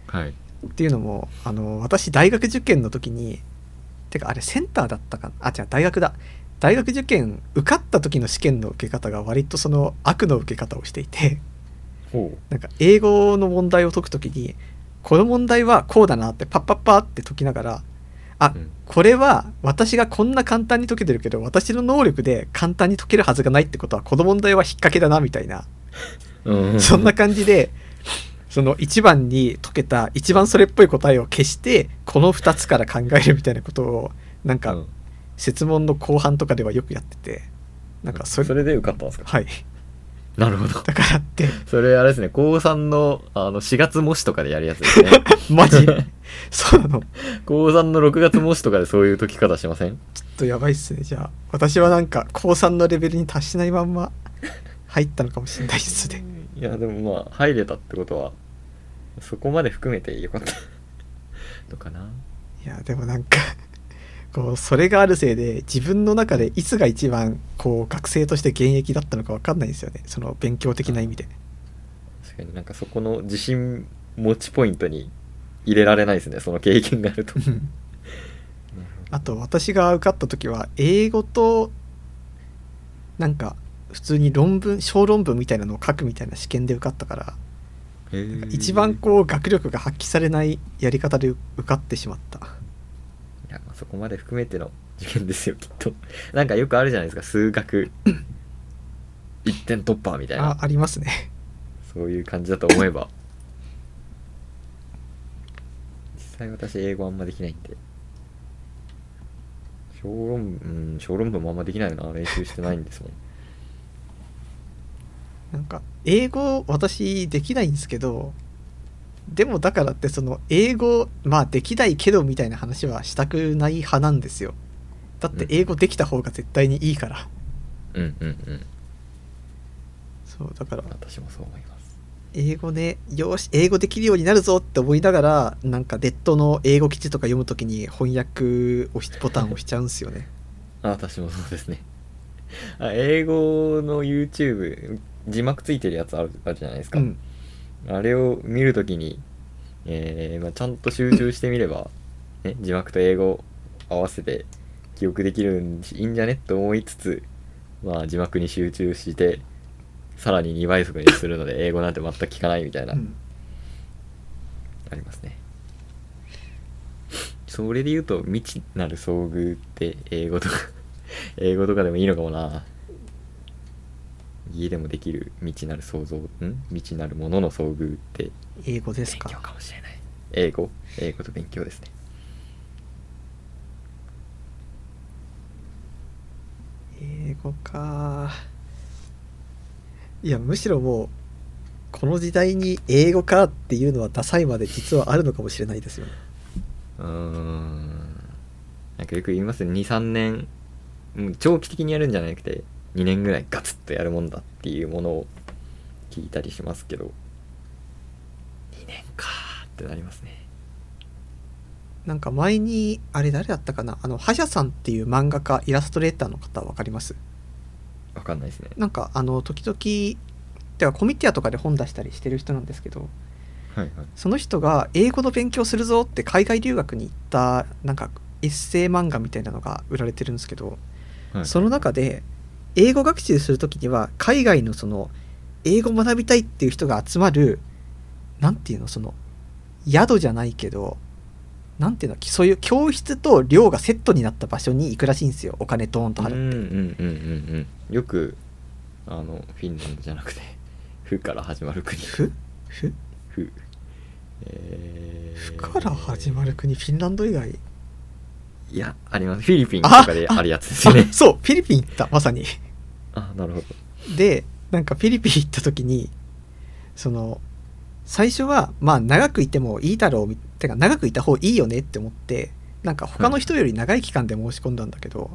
はい。っていうのもあの私大学受験の時にてかあれセンターだったかな？あ違う大学だ。大学受験受かった時の試験の受け方が割とその悪の受け方をしていてなんか英語の問題を解く時にこの問題はこうだなってパッパッパーって解きながらあうん。これは私がこんな簡単に解けてるけど私の能力で簡単に解けるはずがないってことはこの問題は引っ掛けだなみたいな。うん。そんな感じでその1番に解けた一番それっぽい答えを消してこの2つから考えるみたいなことをなんかうん。設問の後半とかではよくやっててなんかそれそれで受かったんですか？はいなるほど。だからって。それあれですね。高3のあの4月模試とかでやるやつですね。マジ？そうなの？ちょ高3の6月模試とかでそういう解き方しません？っとやばいっすね。じゃあ私はなんか高3のレベルに達しないまんま入ったのかもしれないっすね。いやでもまあ入れたってことはそこまで含めてよかったのかな。いやでもなんかこうそれがあるせいで自分の中でいつが一番こう学生として現役だったのか分かんないんですよね。その勉強的な意味で。確かになんかそこの自信持ちポイントに入れられないですね。その経験があると。うん。あと私が受かった時は英語となんか普通に論文小論文みたいなのを書くみたいな試験で受かったから一番こう学力が発揮されないやり方で受かってしまったそこまで含めての受験ですよきっと。なんかよくあるじゃないですか。数学。一点突破みたいな。あありますね。そういう感じだと思えば。実際私英語あんまできないんで。小論文うん小論文もあんまできないよな。練習してないんですもん。なんか英語私できないんですけどでもだからってその英語まあできないけどみたいな話はしたくない派なんですよ。だって英語できた方が絶対にいいから。うんうんうん。そうだから。私もそう思います。英語ねよし英語できるようになるぞって思いながらなんかネットの英語記事とか読むときに翻訳押しボタンを押しちゃうんですよね。あ 私もそうですね。あ英語の YouTube 字幕ついてるやつあるあるじゃないですか、うんあれを見るときに、えーまあ、ちゃんと集中してみれば、ね、字幕と英語合わせて記憶できるんいいんじゃねと思いつつ、まあ、字幕に集中してさらに2倍速にするので英語なんて全く聞かないみたいな、うん。ありますね。それで言うと未知なる遭遇って英語とか英語とかでもいいのかもな家でもできる未知なる想像ん？未知なるものの遭遇って。英語です勉強かかもしれない。英語？英語と勉強ですね。英語か。いやむしろもうこの時代に英語かっていうのはダサいまで実はあるのかもしれないですよね。うーん。なんかよく言いますよ23年。うん長期的にやるんじゃなくて2年ぐらいガツッとやるもんだっていうものを聞いたりしますけど。2年かーってなりますね。なんか前にあれ誰だったかな？あのハジャさんっていう漫画家イラストレーターの方わかります？わかんないですね。なんかあの時々てかコミティアとかで本出したりしてる人なんですけど。はいはい。その人が英語の勉強するぞって海外留学に行ったなんかエッセイ漫画みたいなのが売られてるんですけど、はい。その中で英語学習する時には海外のその英語学びたいっていう人が集まるなんていうのその宿じゃないけどなんていうのそういう教室と寮がセットになった場所に行くらしいんですよ。お金ドーンとうんうん払って、うんうんうん。よくあのフィンランドじゃなくて「フ」から始まる国。ふ？ふ？フえー。ふから始まる国フィンランド以外？いやあります。フィリピンとかであるやつですよね。あそうフィリピン行ったまさにあなるほど。でなんかフィリピン行った時にその最初はまあ長くいてもいいだろうみてか長くいた方がいいよねって思ってなんか他の人より長い期間で申し込んだんだけど、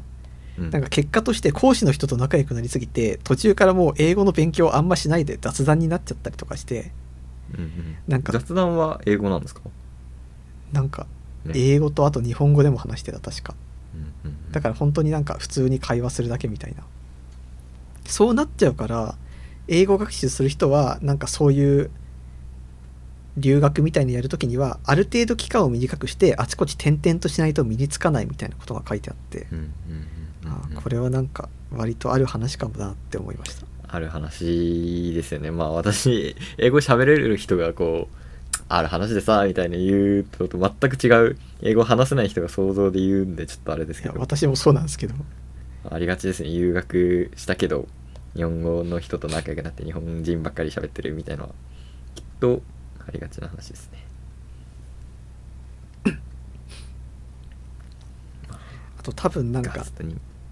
うん。なんか結果として講師の人と仲良くなりすぎて途中からもう英語の勉強あんましないで雑談になっちゃったりとかしてうんうん。なんか雑談は英語なんですか、なんかね。英語とあと日本語でも話してた確か。うんうんうん。だから本当になんか普通に会話するだけみたいなそうなっちゃうから英語学習する人はなんかそういう留学みたいにやるときにはある程度期間を短くしてあちこち転々としないと身につかないみたいなことが書いてあってこれはなんか割とある話かもなって思いました。ある話ですよね。まあ私英語喋れる人がこうある話でさみたいな言うとと全く違う。英語話せない人が想像で言うんでちょっとあれですけど。私もそうなんですけどありがちですね。留学したけど日本語の人と仲良くなって日本人ばっかり喋ってるみたいなのはきっとありがちな話ですね。あと多分なんガか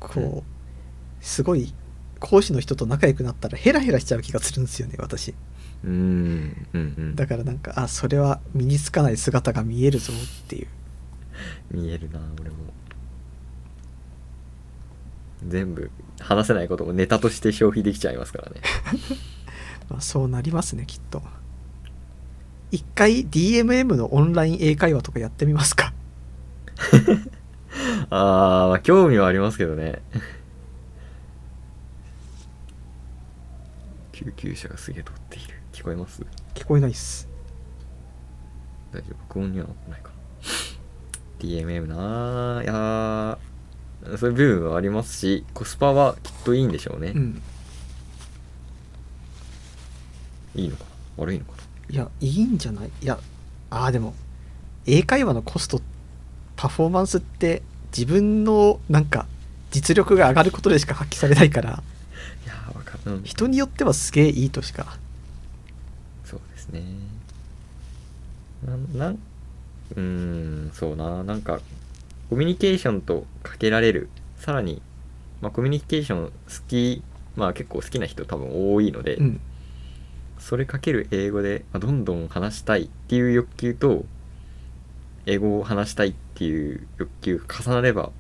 こうすごい講師の人と仲良くなったらヘラヘラしちゃう気がするんですよね私。うーんうんうん。だからなんかあそれは身につかない姿が見えるぞっていう。見えるな俺も全部話せないこともネタとして消費できちゃいますからね。まあ、そうなりますねきっと。一回 DMM のオンライン英会話とかやってみますか？あー、まあ興味はありますけどね。救急車がすげえ通っている。聞こえます？聞こえないっす。大丈夫録音にはなってないかな。DMM なあいやーそういう部分はありますしコスパはきっといいんでしょうね、うん。いいのかな？悪いのかな？いやいいんじゃない？いやあーでも英会話のコストパフォーマンスって自分のなんか実力が上がることでしか発揮されないから いやーわかる、うん、人によってはすげえいいとしか。そうですね。なんなんうーんそうな。なんかコミュニケーションとかけられるさらに、まあ、コミュニケーション好きまあ結構好きな人多分多いので、うん。それかける英語で、まあ、どんどん話したいっていう欲求と英語を話したいっていう欲求が重なれば、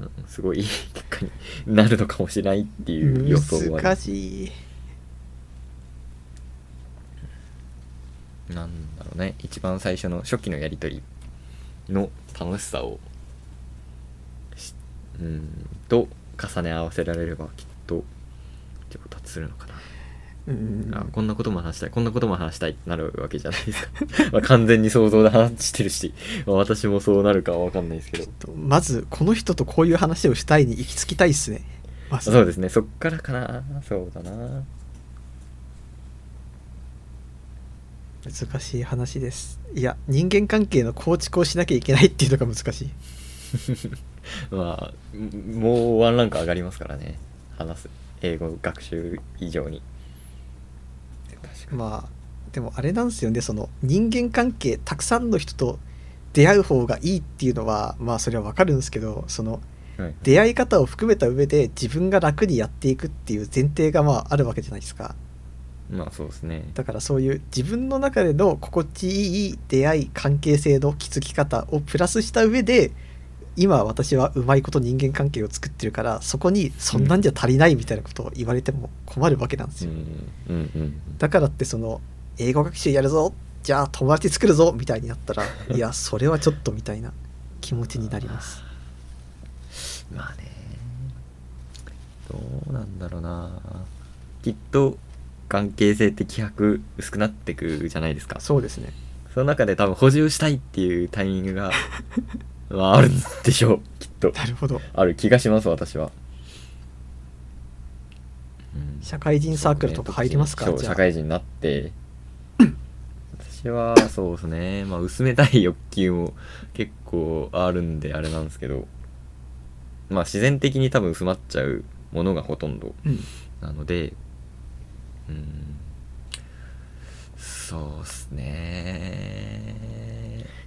うんすごいいい結果になるのかもしれないっていう予想はあります難しい。なんだろうね。一番最初の初期のやり取りの楽しさをしうん。と重ね合わせられればきっと上達するのかな、うん。あこんなことも話したい。こんなことも話したいってなるわけじゃないですか。まあ完全に想像で話してるし、まあ私もそうなるかは分かんないですけど。とまずこの人とこういう話をしたいに行き着きたいっすね。まず。そうですね。そっからかな。そうだな。難しい話です。いや人間関係の構築をしなきゃいけないっていうのが難しい まあんもうワンランク上がりますからね。話す。英語学習以上に。まあでもあれなんですよね。その人間関係たくさんの人と出会う方がいいっていうのはまあそれはわかるんですけどその出会い方を含めた上で自分が楽にやっていくっていう前提がまああるわけじゃないですか。まあそうですね。だからそういう自分の中での心地いい出会い関係性の築き方をプラスした上で今私はうまいこと人間関係を作ってるからそこにそんなんじゃ足りないみたいなことを言われても困るわけなんですよ、だからってその英語学習やるぞじゃあ友達作るぞみたいになったら いやそれはちょっとみたいな気持ちになります。まあね。どうなんだろうな。きっと関係性って希薄薄くなってくじゃないですか。そうですね。その中で多分補充したいっていうタイミングがまああるんでしょうきっと。なるほど。ある気がします私は、うん。社会人サークルとか入りますか？そうじゃあ。社会人になって。私はそうですね。まあ薄めたい欲求も結構あるんであれなんですけど。まあ自然的に多分薄まっちゃうものがほとんどうん。なので。うん。そうっすね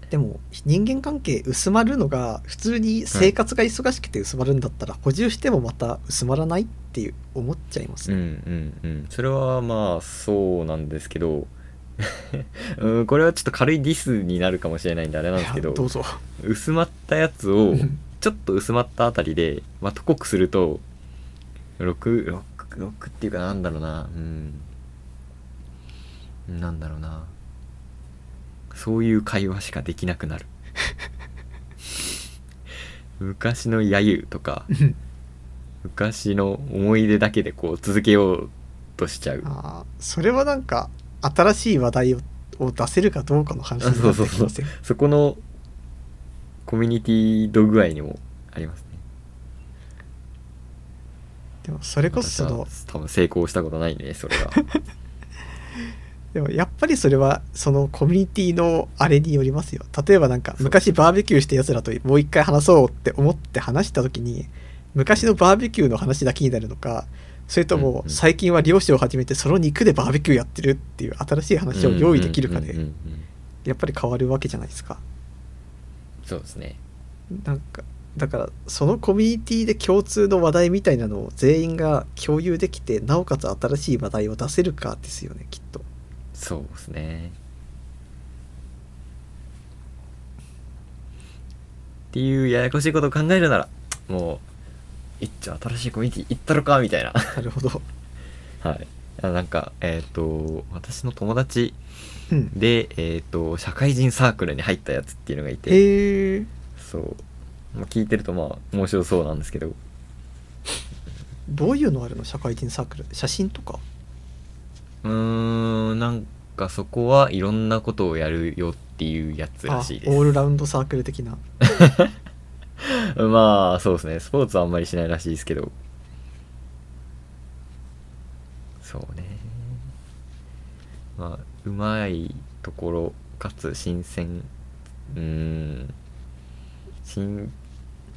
でも人間関係薄まるのが普通に生活が忙しくて薄まるんだったら補充してもまた薄まらないっていう思っちゃいますうんね、うんうん。それはまあそうなんですけど。うんこれはちょっと軽いディスになるかもしれないんであれなんですけど。どうぞ。薄まったやつをちょっと薄まったあたりで、まあ、と濃くすると66っていうかなんだろうな。うん。なんだろうなそういう会話しかできなくなる。昔の揶揄とか昔の思い出だけでこう続けようとしちゃう。あーそれはなんか新しい話題をを出せるかどうかの話になってきますよそこのコミュニティ度具合にもありますね。でもそれこそその多分成功したことないねそれが でもやっぱりそれはそのコミュニティのあれによりますよ。例えばなんか昔バーベキューしたやつらともう一回話そうって思って話した時に昔のバーベキューの話だけになるのかそれとうんもうん。最近は漁師を始めてその肉でバーベキューやってるっていう新しい話を用意できるかでやっぱり変わるわけじゃないですか。そうですね。なんかだからそのコミュニティで共通の話題みたいなのを全員が共有できてなおかつ新しい話題を出せるかですよねきっとそうですね。っていうややこしいことを考えるならもう一丁新しいコミュニティ行ったろかみたいな。なるほど。はい。あなんかえっ、と私の友達うん。でえっ、と社会人サークルに入ったやつっていうのがいて。そう、まあ、聞いてるとまあ面白そうなんですけど。どういうのあるの？社会人サークル。写真とか？うーんなんかそこはいろんなことをやるよっていうやつらしいです。あオールラウンドサークル的な。まあそうですね。スポーツはあんまりしないらしいですけど。そうね。まあうまいところかつ新鮮。うーん。新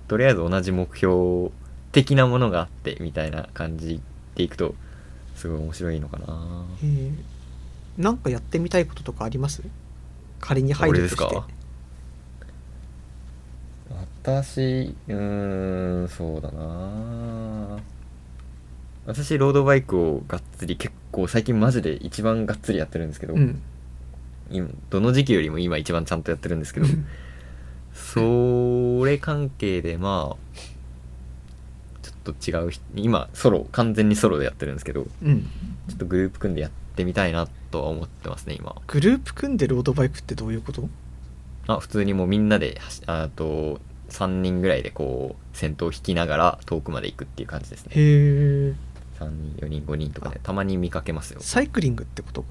とりあえず同じ目標的なものがあってみたいな感じでいくとすごい面白いのかな。へえなんかやってみたいこととかあります？仮に入るとして。俺ですか？私うーんそうだな。私ロードバイクをがっつり結構最近マジで一番がっつりやってるんですけど、うん。今どの時期よりも今一番ちゃんとやってるんですけどそれ関係でまあと違う人今ソロ完全にソロでやってるんですけどうん。ちょっとグループ組んでやっってみたいなとは思ってますね今。グループ組んでロードバイクってどういうこと？あ普通にもうみんなで走あと3人ぐらいでこう先頭を引きながら遠くまで行くっていう感じですね。へえ3人4人5人とかでたまに見かけますよ。サイクリングってことか？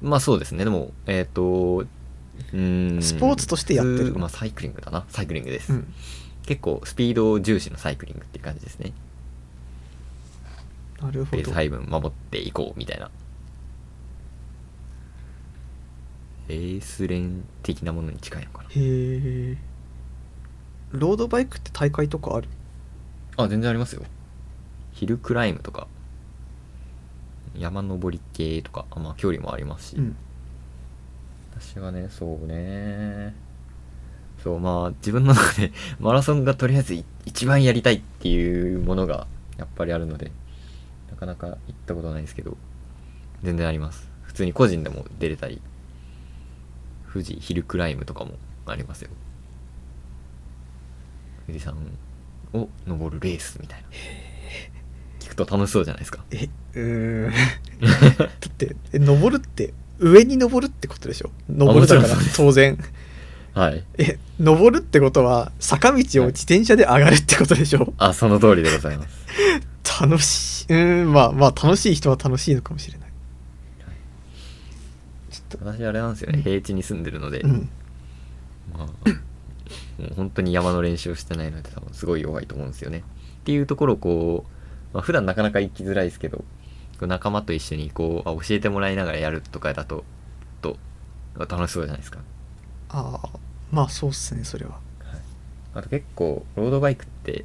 まあそうですね。でもえっ、とうーんスポーツとしてやってるまあサイクリングだな。サイクリングです、うん結構スピード重視のサイクリングっていう感じですね。なるほど。ペース配分守っていこうみたいな。レース連的なものに近いのかな。へえロードバイクって大会とかある？あ全然ありますよ。ヒルクライムとか山登り系とかあまあ距離もありますし、うん。私はねそうねそうまあ自分の中で マラソンがとりあえずい一番やりたいっていうものがやっぱりあるのでなかなか行ったことないですけど全然あります。普通に個人でも出れたり富士ヒルクライムとかもありますよ。富士山を登るレースみたいな。聞くと楽しそうじゃないですか。えうーん。だってえ登るって上に登るってことでしょ？登るだから当然はい。え登るってことは坂道を自転車で上がるってことでしょ、あその通りでございます。楽しい。うーんまあまあ楽しい人は楽しいのかもしれない。ちょっと。私あれなんですよね、うん。平地に住んでるので、うん。まあ、もう本当に山の練習をしてないので多分すごい弱いと思うんですよね。っていうところをこう、まあ、普段なかなか行きづらいですけど仲間と一緒にこうあ教えてもらいながらやるとかだとと楽しそうじゃないですか。ああまあそうっすねそれは。あと結構ロードバイクって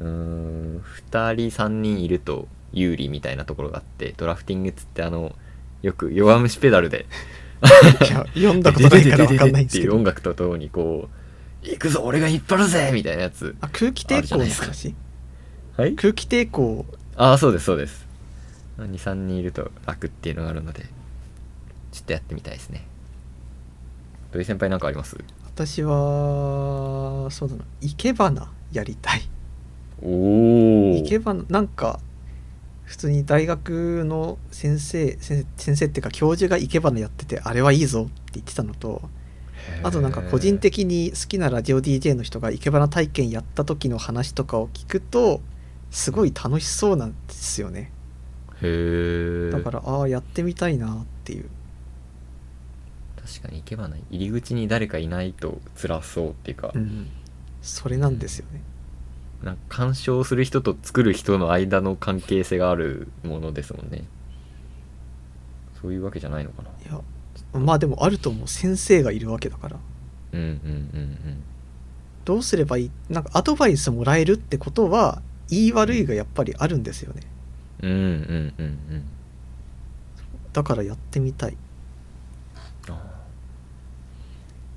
うーん2人3人いると有利みたいなところがあってドラフティングっつってあのよく弱虫ペダルで 読んだことないから分かんないんですけど。っていう音楽とともにこう行くぞ俺が引っ張るぜみたいなやつ。あ空気抵抗ですか話？はい？空気抵抗？ああそうですそうです。23人いると楽っていうのがあるのでちょっとやってみたいですね土井先輩なんかあります？私はそうだな。生け花やりたい。お生け花なんか普通に大学の先生先生先生っていうか教授が生け花やっててあれはいいぞって言ってたのとあとなんか個人的に好きなラジオ DJ の人が生け花体験やった時の話とかを聞くとすごい楽しそうなんですよね。へえだからああやってみたいなっていう確かに行けばない。入り口に誰かいないと辛そうっていうか、うん。それなんですよね。なんか鑑賞する人と作る人の間の関係性があるものですもんね。そういうわけじゃないのかな。いやまあでもあると思う先生がいるわけだから。うんうんうんどうすればいい？なんかアドバイスもらえるってことは言い悪いがやっぱりあるんですよね。うんうんうんうん。う。んだからやってみたいああ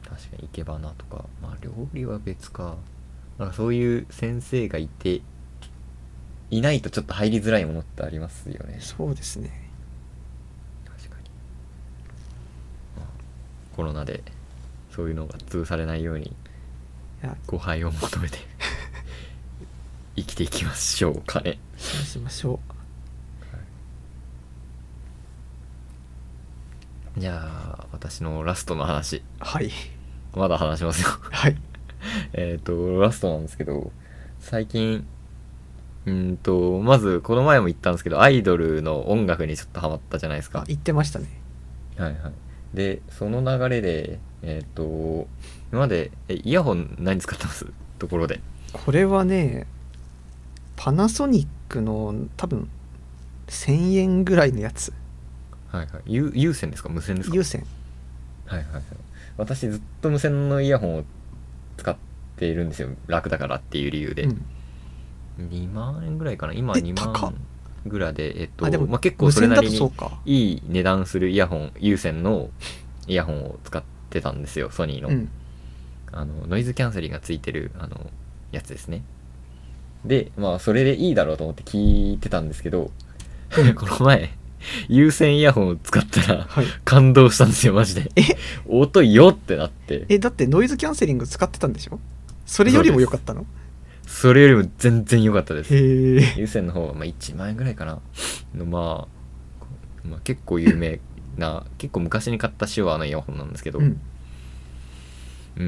確かに生け花とかまあ料理は別か。なんかそういう先生がいていないとちょっと入りづらいものってありますよね。そうですね。確かに、まあ、コロナでそういうのが潰されないように誤配を求めて 生きていきましょうかね。そうしましょじゃあ私のラストの話。うはいまだ話しますよ。はい。えっとラストなんですけど最近うーんとまずこの前も言ったんですけどアイドルの音楽にちょっとハマったじゃないですか。あ言ってましたね。はいはい。でその流れでえっ、と今までえイヤホン何使ってます？ところで。これはねパナソニックの多分1000円ぐらいのやつ。はいはい。有有線ですか？無線ですか？有線。はいはいはい私ずっと無線のイヤホンを使っているんですよ。楽だからっていう理由で、うん。2万円ぐらいかな。今え2高っ。万ぐらいでえっとまあ、結構それなりにいい値段するイヤホン有線のイヤホンを使ってたんですよソニーの,、うん。あのノイズキャンセリングがついてるあのやつですね。でまあそれでいいだろうと思って聞いてたんですけど。この前有線イヤホンを使ったらはい。感動したんですよマジで。え？音よってなって。えだってノイズキャンセリング使ってたんでしょ？それよりも良かったの？それよりも全然良かったです。へえ有線の方はまあ1万円ぐらいかな。のまあまあ、結構有名な 結構昔に買った手話のイヤホンなんですけど、うん。うー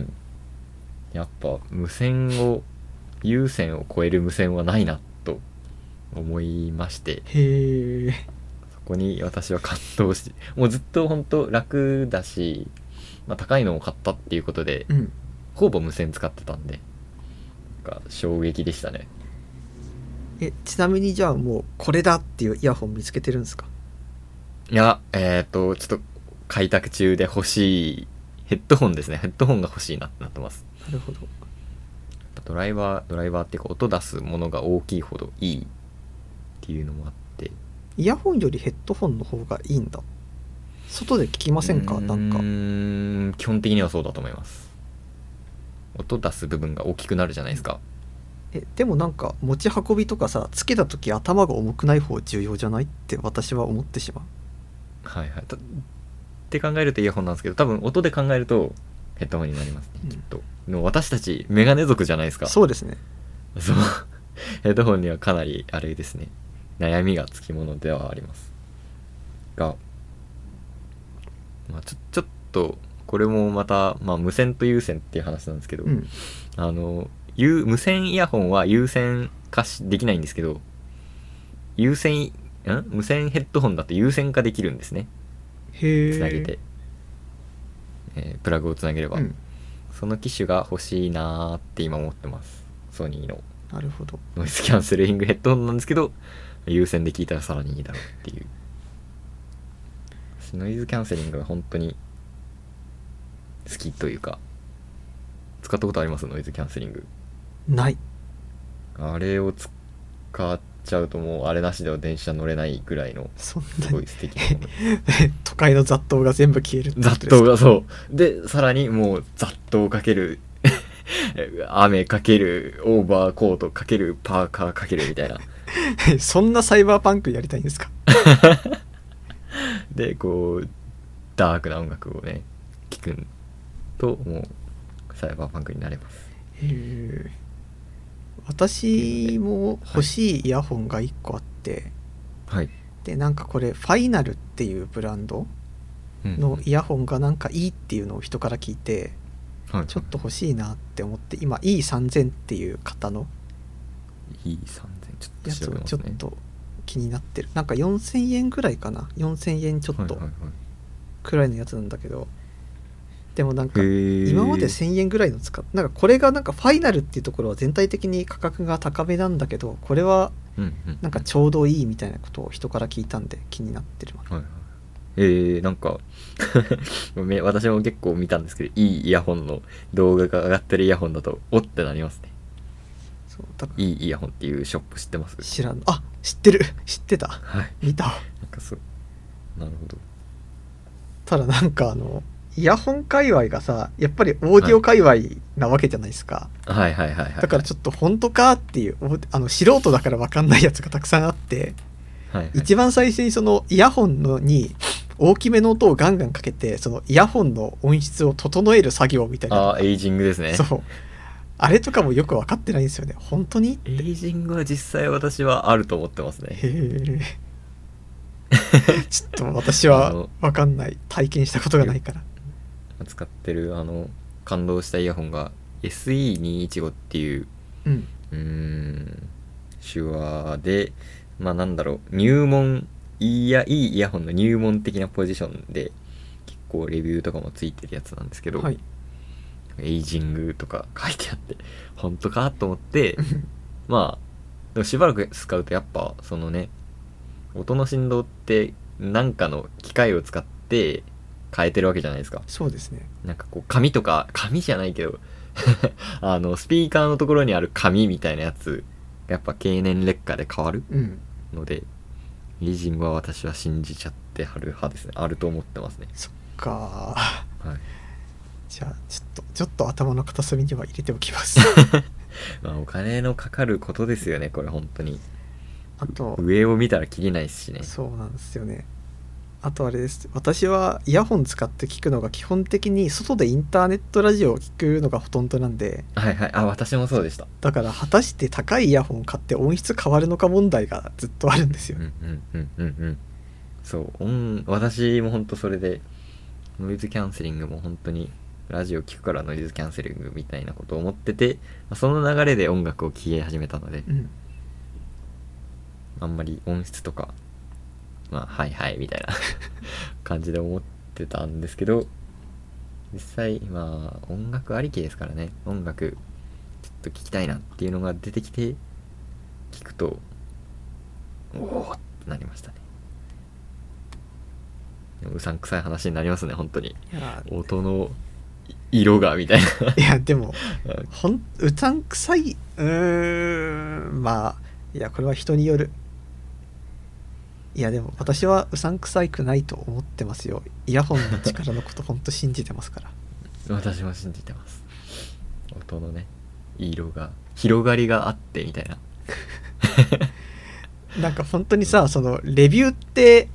ん。やっぱ無線を有線を超える無線はないなと思いまして。へえそこに私は感動しもうずっと本当楽だし、まあ、高いのを買ったっていうことでうん。ほぼ無線使ってたんでなんか衝撃でしたね。えちなみにじゃあもうこれだっていうイヤホン見つけてるんですか？いやえっ、とちょっと開拓中で欲しいヘッドホンですね。ヘッドホンが欲しいなってなってます。なるほど。ドライバードライバーっていうか音出すものが大きいほどいいっていうのもあって。イヤホンよりヘッドホンの方がいいんだ。外で聞きませんか？なんか。うーん基本的にはそうだと思います。音出す部分が大きくなるじゃないですか、えでもなんか持ち運びとかさつけた時頭が重くない方重要じゃないって私は思ってしまう。はいはい。たって考えるとイヤホンなんですけど多分音で考えるとヘッドホンになりますね、うん。きっと。の私たちメガネ族じゃないですか。そうですね。そう。ヘッドホンにはかなりあれですね悩みがつきものではあります。が、まあ、ちょちょっとこれもまた、まあ、無線と有線っていう話なんですけど、うん。あの有無線イヤホンは有線化しできないんですけど有線ん？無線ヘッドホンだと有線化できるんですね。つなげて、えープラグをつなげれば、うん。その機種が欲しいなーって今思ってます。ソニーの。なるほど。ノイズキャンセリングヘッドホンなんですけど有線で聞いたらさらにいいだろうっていう。私ノイズキャンセリングが本当に好きというか使ったことあります？ノイズキャンセリング。ない。あれを使っちゃうともうあれなしでは電車乗れないぐらいのすごい素敵な 都会の雑踏が全部消える雑踏がそう。でさらにもう雑踏かける 雨かけるオーバーコートかけるパーカーかけるみたいな。そんなサイバーパンクやりたいんですか？でこうダークな音楽をね聴くともうサイバーパンクになれます。へえ私も欲しいイヤホンが1個あって、はい、でなんかこれファイナルっていうブランドうんのイヤホンがなんかいいっていうのを人から聞いてはい、ちょっと欲しいなって思って今 E3000 っていう型のいい3000ちょっとやつをちょっと気になってる。なんか4000円ぐらいかな。4000円ちょっとくらいのやつなんだけど。でもなんか今まで1000円ぐらいの使っなんかこれがなんかファイナルっていうところは全体的に価格が高めなんだけどこれはなんかちょうどいいみたいなことを人から聞いたんで気になってるはいはい。えー、なんかめ 私も結構見たんですけどいいイヤホンの動画が上がってるイヤホンだとおってなりますね。そうだいいイヤホンっていうショップ知ってます？知らん。あ知ってる。知ってた。はい。見た。なんかそう。なるほど。ただなんかあのイヤホン界隈がさやっぱりオーディオ界隈なわけじゃないですか、はい。はいはいはい。だからちょっと本当かっていうおあの素人だから分かんないやつがたくさんあってはいはい。一番最初にそのイヤホンのに大きめの音をガンガンかけてそのイヤホンの音質を整える作業みたいな。ああエイジングですね。そう。あれとかもよく分かってないんですよね。本当に？エイジングは実際私はあると思ってますね。へえちょっと私は分かんない。体験したことがないから。使ってるあの感動したイヤホンが SE215 っていううん。うーん手話でまあなんだろう入門いいやいいイヤホンの入門的なポジションで結構レビューとかもついてるやつなんですけど、はい。エイジングとか書いてあって 本当かと思って まあでもしばらく使うとやっぱそのね音の振動って何かの機械を使って変えてるわけじゃないですか。そうですね。なんかこう紙とか紙じゃないけど あのスピーカーのところにある紙みたいなやつやっぱ経年劣化で変わるうん。のでエイジングは私は信じちゃってはる派ですね。あると思ってますね。そっか。はい。じゃあちょっとちょっと頭の片隅には入れておきます。まあお金のかかることですよねこれ本当に。あと上を見たらきりないですしね。そうなんですよねあとあれです。私はイヤホン使って聞くのが基本的に外でインターネットラジオを聞くのがほとんどなんで。はいはい。あ私もそうでした。だから果たして高いイヤホンを買って音質変わるのか問題がずっとあるんですよ、うんうんうんうんうん。そう音私も本当それでノイズキャンセリングも本当にラジオ聞くからノイズキャンセリングみたいなことを思っててまあその流れで音楽を聴き始めたのでうん。あんまり音質とかまあはいはいみたいな。感じで思ってたんですけど実際まあ音楽ありきですからね。音楽ちょっと聞きたいなっていうのが出てきて聞くとおおってなりましたね。でもうさんくさい話になりますね本当に。音の色がみたいいやでもな ほんうさんくさいうーんまあいやこれは人によるいやでも私はうさんくさいくないと思ってますよ。イヤホンの力のことほんと信じてますから。私も信じてます。音のね色が広がりがあってみたいな。なんか本当にさそのレビューって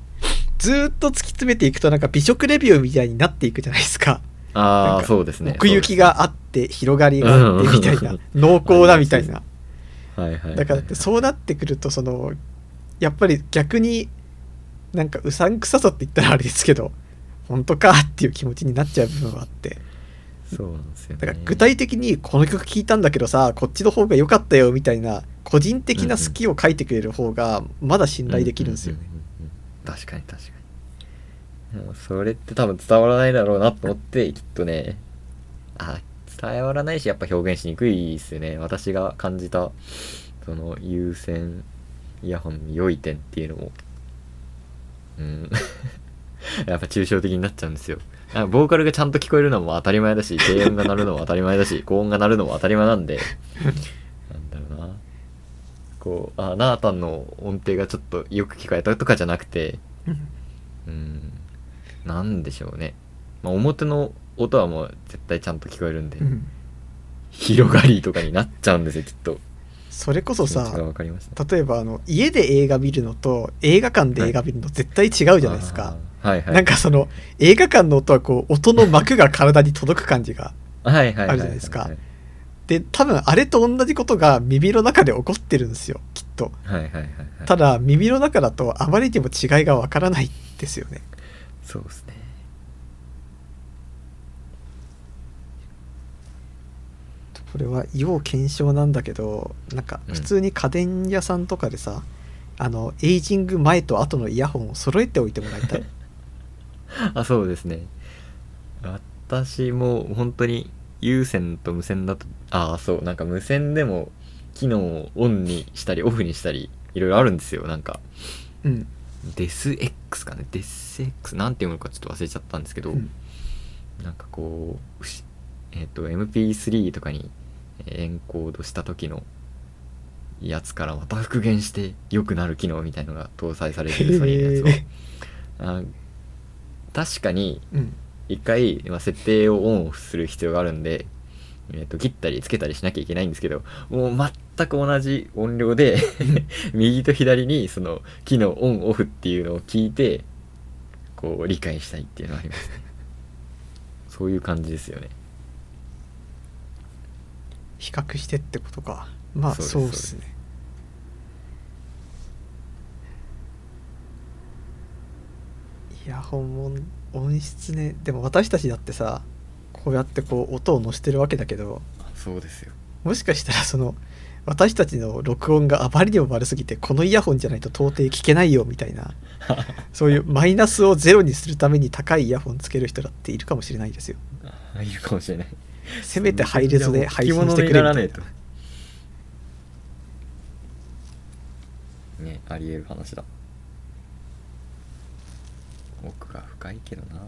ずーっと突き詰めていくとなんか美食レビューみたいになっていくじゃないですか。ああそうですね。奥行きがあって広がりがあってみたいなうん濃厚だみたいな。はいはいはいだからそうなってくるとそのやっぱり逆になんかうさんくささって言ったらあれですけど本当かっていう気持ちになっちゃう部分はあって。そうなんですよね。だから具体的にこの曲聴いたんだけどさこっちの方が良かったよみたいな個人的な好きを書いてくれる方がまだ信頼できるんですよね。うううんうん確かに確かに。でもそれって多分伝わらないだろうなと思ってきっとね。あ伝わらないしやっぱ表現しにくいですよね。私が感じたその有線イヤホンの良い点っていうのも。うん。やっぱ抽象的になっちゃうんですよ。あボーカルがちゃんと聞こえるのも当たり前だし低音が鳴るのも当たり前だし 高音が鳴るのも当たり前なんで。なんだろうな。こうあナータンの音程がちょっとよく聞こえたとかじゃなくて。うん。うん。なんでしょうね、まあ、表の音はもう絶対ちゃんと聞こえるんで、うん。広がりとかになっちゃうんですよきっとそれこそさ例えばあの家で映画見るのと映画館で映画見るの絶対違うじゃないですか、はいはい。なんかその映画館の音はこう音の膜が体に届く感じがあるじゃないですか。はいで多分あれと同じことが耳の中で起こってるんですよきっと。はいはいはいはい。ただ耳の中だとあまりにも違いがわからないですよね。そうですねこれは要検証なんだけどなんかうん。普通に家電屋さんとかでさ、あのエイジング前と後のイヤホンを揃えておいてもらいたい。あそうですね。私も本当に有線と無線だとああそうなんか無線でも機能をオンにしたりオフにしたりいろいろあるんですよなんか。うん。デス X かね。デス X なんて読むのかちょっと忘れちゃったんですけど、うん。なんかこうえっ、と MP3 とかにえーエンコードした時のやつからまた復元して良くなる機能みたいのが搭載されてるソニーのやつを。あ確かにうん一回、まあ、設定をオンオフする必要があるんで、えー、と切ったりつけたりしなきゃいけないんですけどもう全く同じ音量で 右と左にその機能オンオフっていうのを聞いてこう理解したいっていうのがありますね。そういう感じですよね比較してってことか。まあそうですね。イヤホンも音質ね。でも私たちだってさこうやってこう音を乗せてるわけだけどそうですよ。もしかしたらその私たちの録音があまりにも悪すぎてこのイヤホンじゃないと到底聞けないよみたいな。そういうマイナスをゼロにするために高いイヤホンつける人だっているかもしれないですよ。あいるかもしれないせめてハイレゾで配信してくれ着物にな。らみねありえる話だ。奥が深いけどな。っ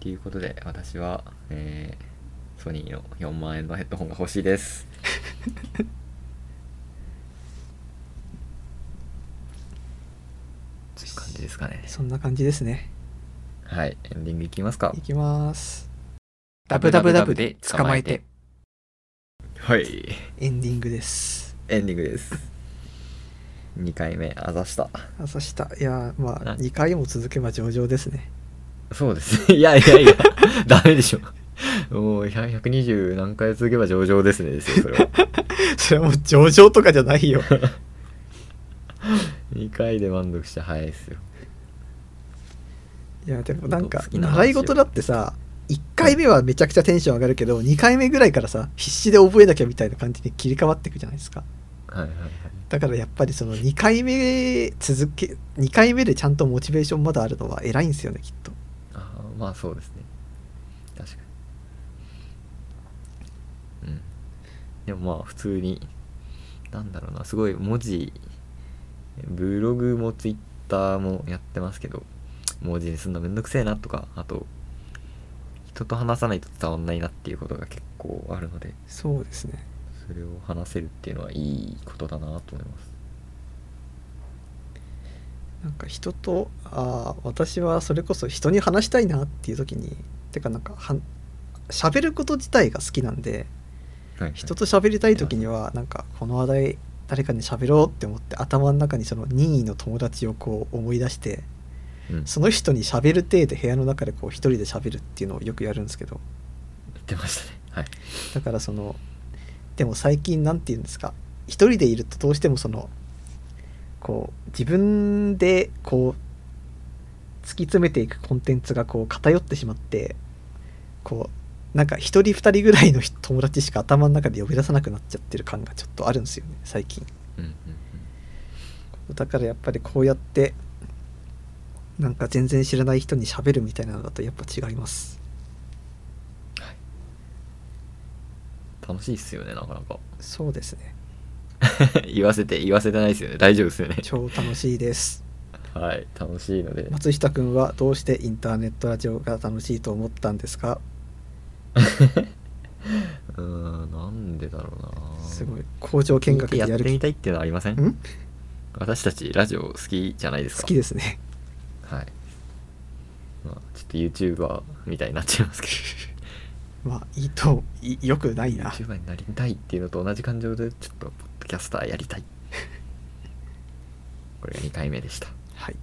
ていうことで私は、えーソニーの4万円のヘッドホンが欲しいです。そういう感じですかね。そんな感じですねはいエンディングいきますか。いきます。ダブダブダブで捕まえて。はい。エンディングです。エンディングです。2回目あざした。朝した。いやまあな2回も続けば上々ですね。そうですね。いやいやいや ダメでしょ。もう100 120何回続けば上々ですねですよそれは。それはもう上々とかじゃないよ。い2回で満足して早いですよいやでもなんか習い事だってさ1回目はめちゃくちゃテンション上がるけど2回目ぐらいからさ必死で覚えなきゃみたいな感じに切り替わっていくじゃないですか。はいはいはい。だからやっぱりその2回目続け2回目でちゃんとモチベーションまだあるのは偉いんですよねきっと。ああまあそうですね。確かに。うん。でもまあ普通になんだろうなすごい文字ブログもツイッターもやってますけど文字にすんのめんどくせえなとかあと人と話さないと伝わんないなっていうことが結構あるので。そうですね。それを話せるっていうのはいいことだなと思います。なんか人とあー私はそれこそ人に話したいなっていう時にてかなんかは喋ること自体が好きなんではいはい。人と喋りたい時にはなんかこの話題誰かに喋ろうって思って頭の中にその任意の友達をこう思い出してうん。その人に喋る体で部屋の中でこう一人で喋るっていうのをよくやるんですけど。言ってましたね。はい。だからそのでも最近なんて言うんですか？一人でいるとどうしてもそのこう自分でこう突き詰めていくコンテンツがこう偏ってしまってこうなんか一人二人ぐらいの人友達しか頭の中で呼び出さなくなっちゃってる感がちょっとあるんですよね最近。うんうんうん。だからやっぱりこうやってなんか全然知らない人に喋るみたいなのだとやっぱ違います。楽しいっすよねなかなか。そうですね。言わせて言わせてないですよね。大丈夫ですよね。超楽しいです。はい楽しいので。松下くんはどうしてインターネットラジオが楽しいと思ったんですか？うーんなんでだろうな。すごい工場見学でやってやる気みたいっていうのはありません？ん？私たちラジオ好きじゃないですか？好きですねはい。まあちょっと YouTuber みたいになっちゃいますけ まあいいといよくないどな。YouTuber になりたいっていうのと同じ感情でちょっとポッドキャスターやりたい。これが2回目でした。はい。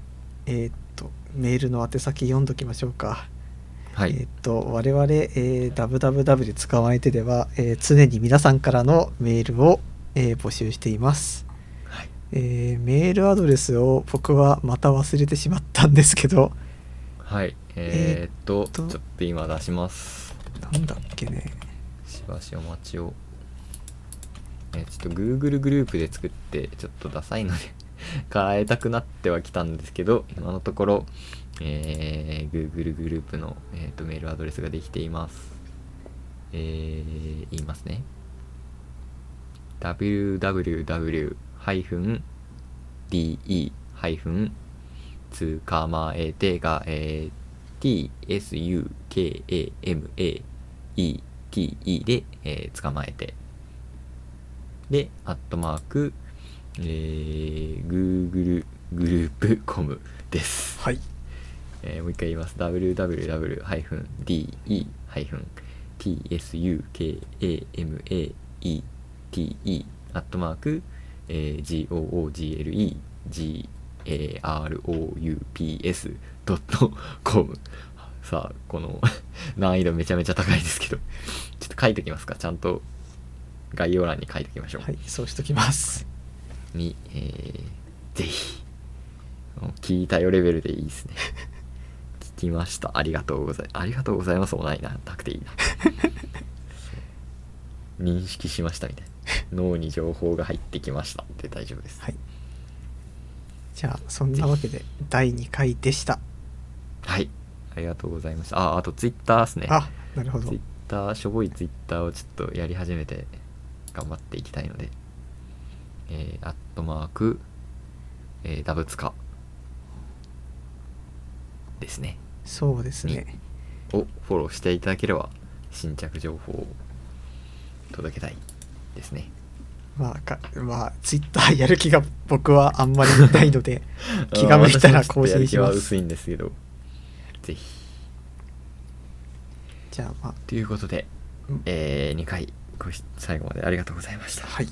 えーっとメールの宛先読んどきましょうか。はい、えーっと我々、えー、www 捕まえてでは、えー常に皆さんからのメールを、えー募集しています。はいえーメールアドレスを僕はまた忘れてしまったんですけど。はい、えー、っとえーちょっと今出します。なんだっけね。しばしお待ちを。えーちょっと Google グループで作ってちょっとダサいので 変えたくなってはきたんですけど今のところ、えー Google グループの、えーとメールアドレスができています。えー言いますね。Www- de- つかまえてが、えー tsukamaete で、えー捕まえて。でアットマーク、えー Google グループコムです、はい。えーもう一回言います。www-de-tsukamate アットマーク、えー google.groups.com さあこの 難易度めちゃめちゃ高いですけど。ちょっと書いておきますか。ちゃんと概要欄に書いておきましょう、はいそうしときます。に、えーぜひ。聞いたよレベルでいいですね。聞きました。ありがとうございありがとうございますもないな。なくていいな。認識しましたみたいな 脳に情報が入ってきました。で大丈夫です。はい。じゃあそんなわけで第2回でした。はい。ありがとうございました。ああとツイッターですね。あなるほど。ツイッターしょぼいツイッターをちょっとやり始めて頑張っていきたいので。えー、アットマーク、えーダブツカですね。そうですね。をフォローしていただければ新着情報を届けたいですね。まあかまあツイッターやる気が僕はあんまりないので 気が向いたら更新します。は薄いんですけど。ぜひ。じゃあまあ。ということでうん、え2回ごし最後までありがとうございました。はい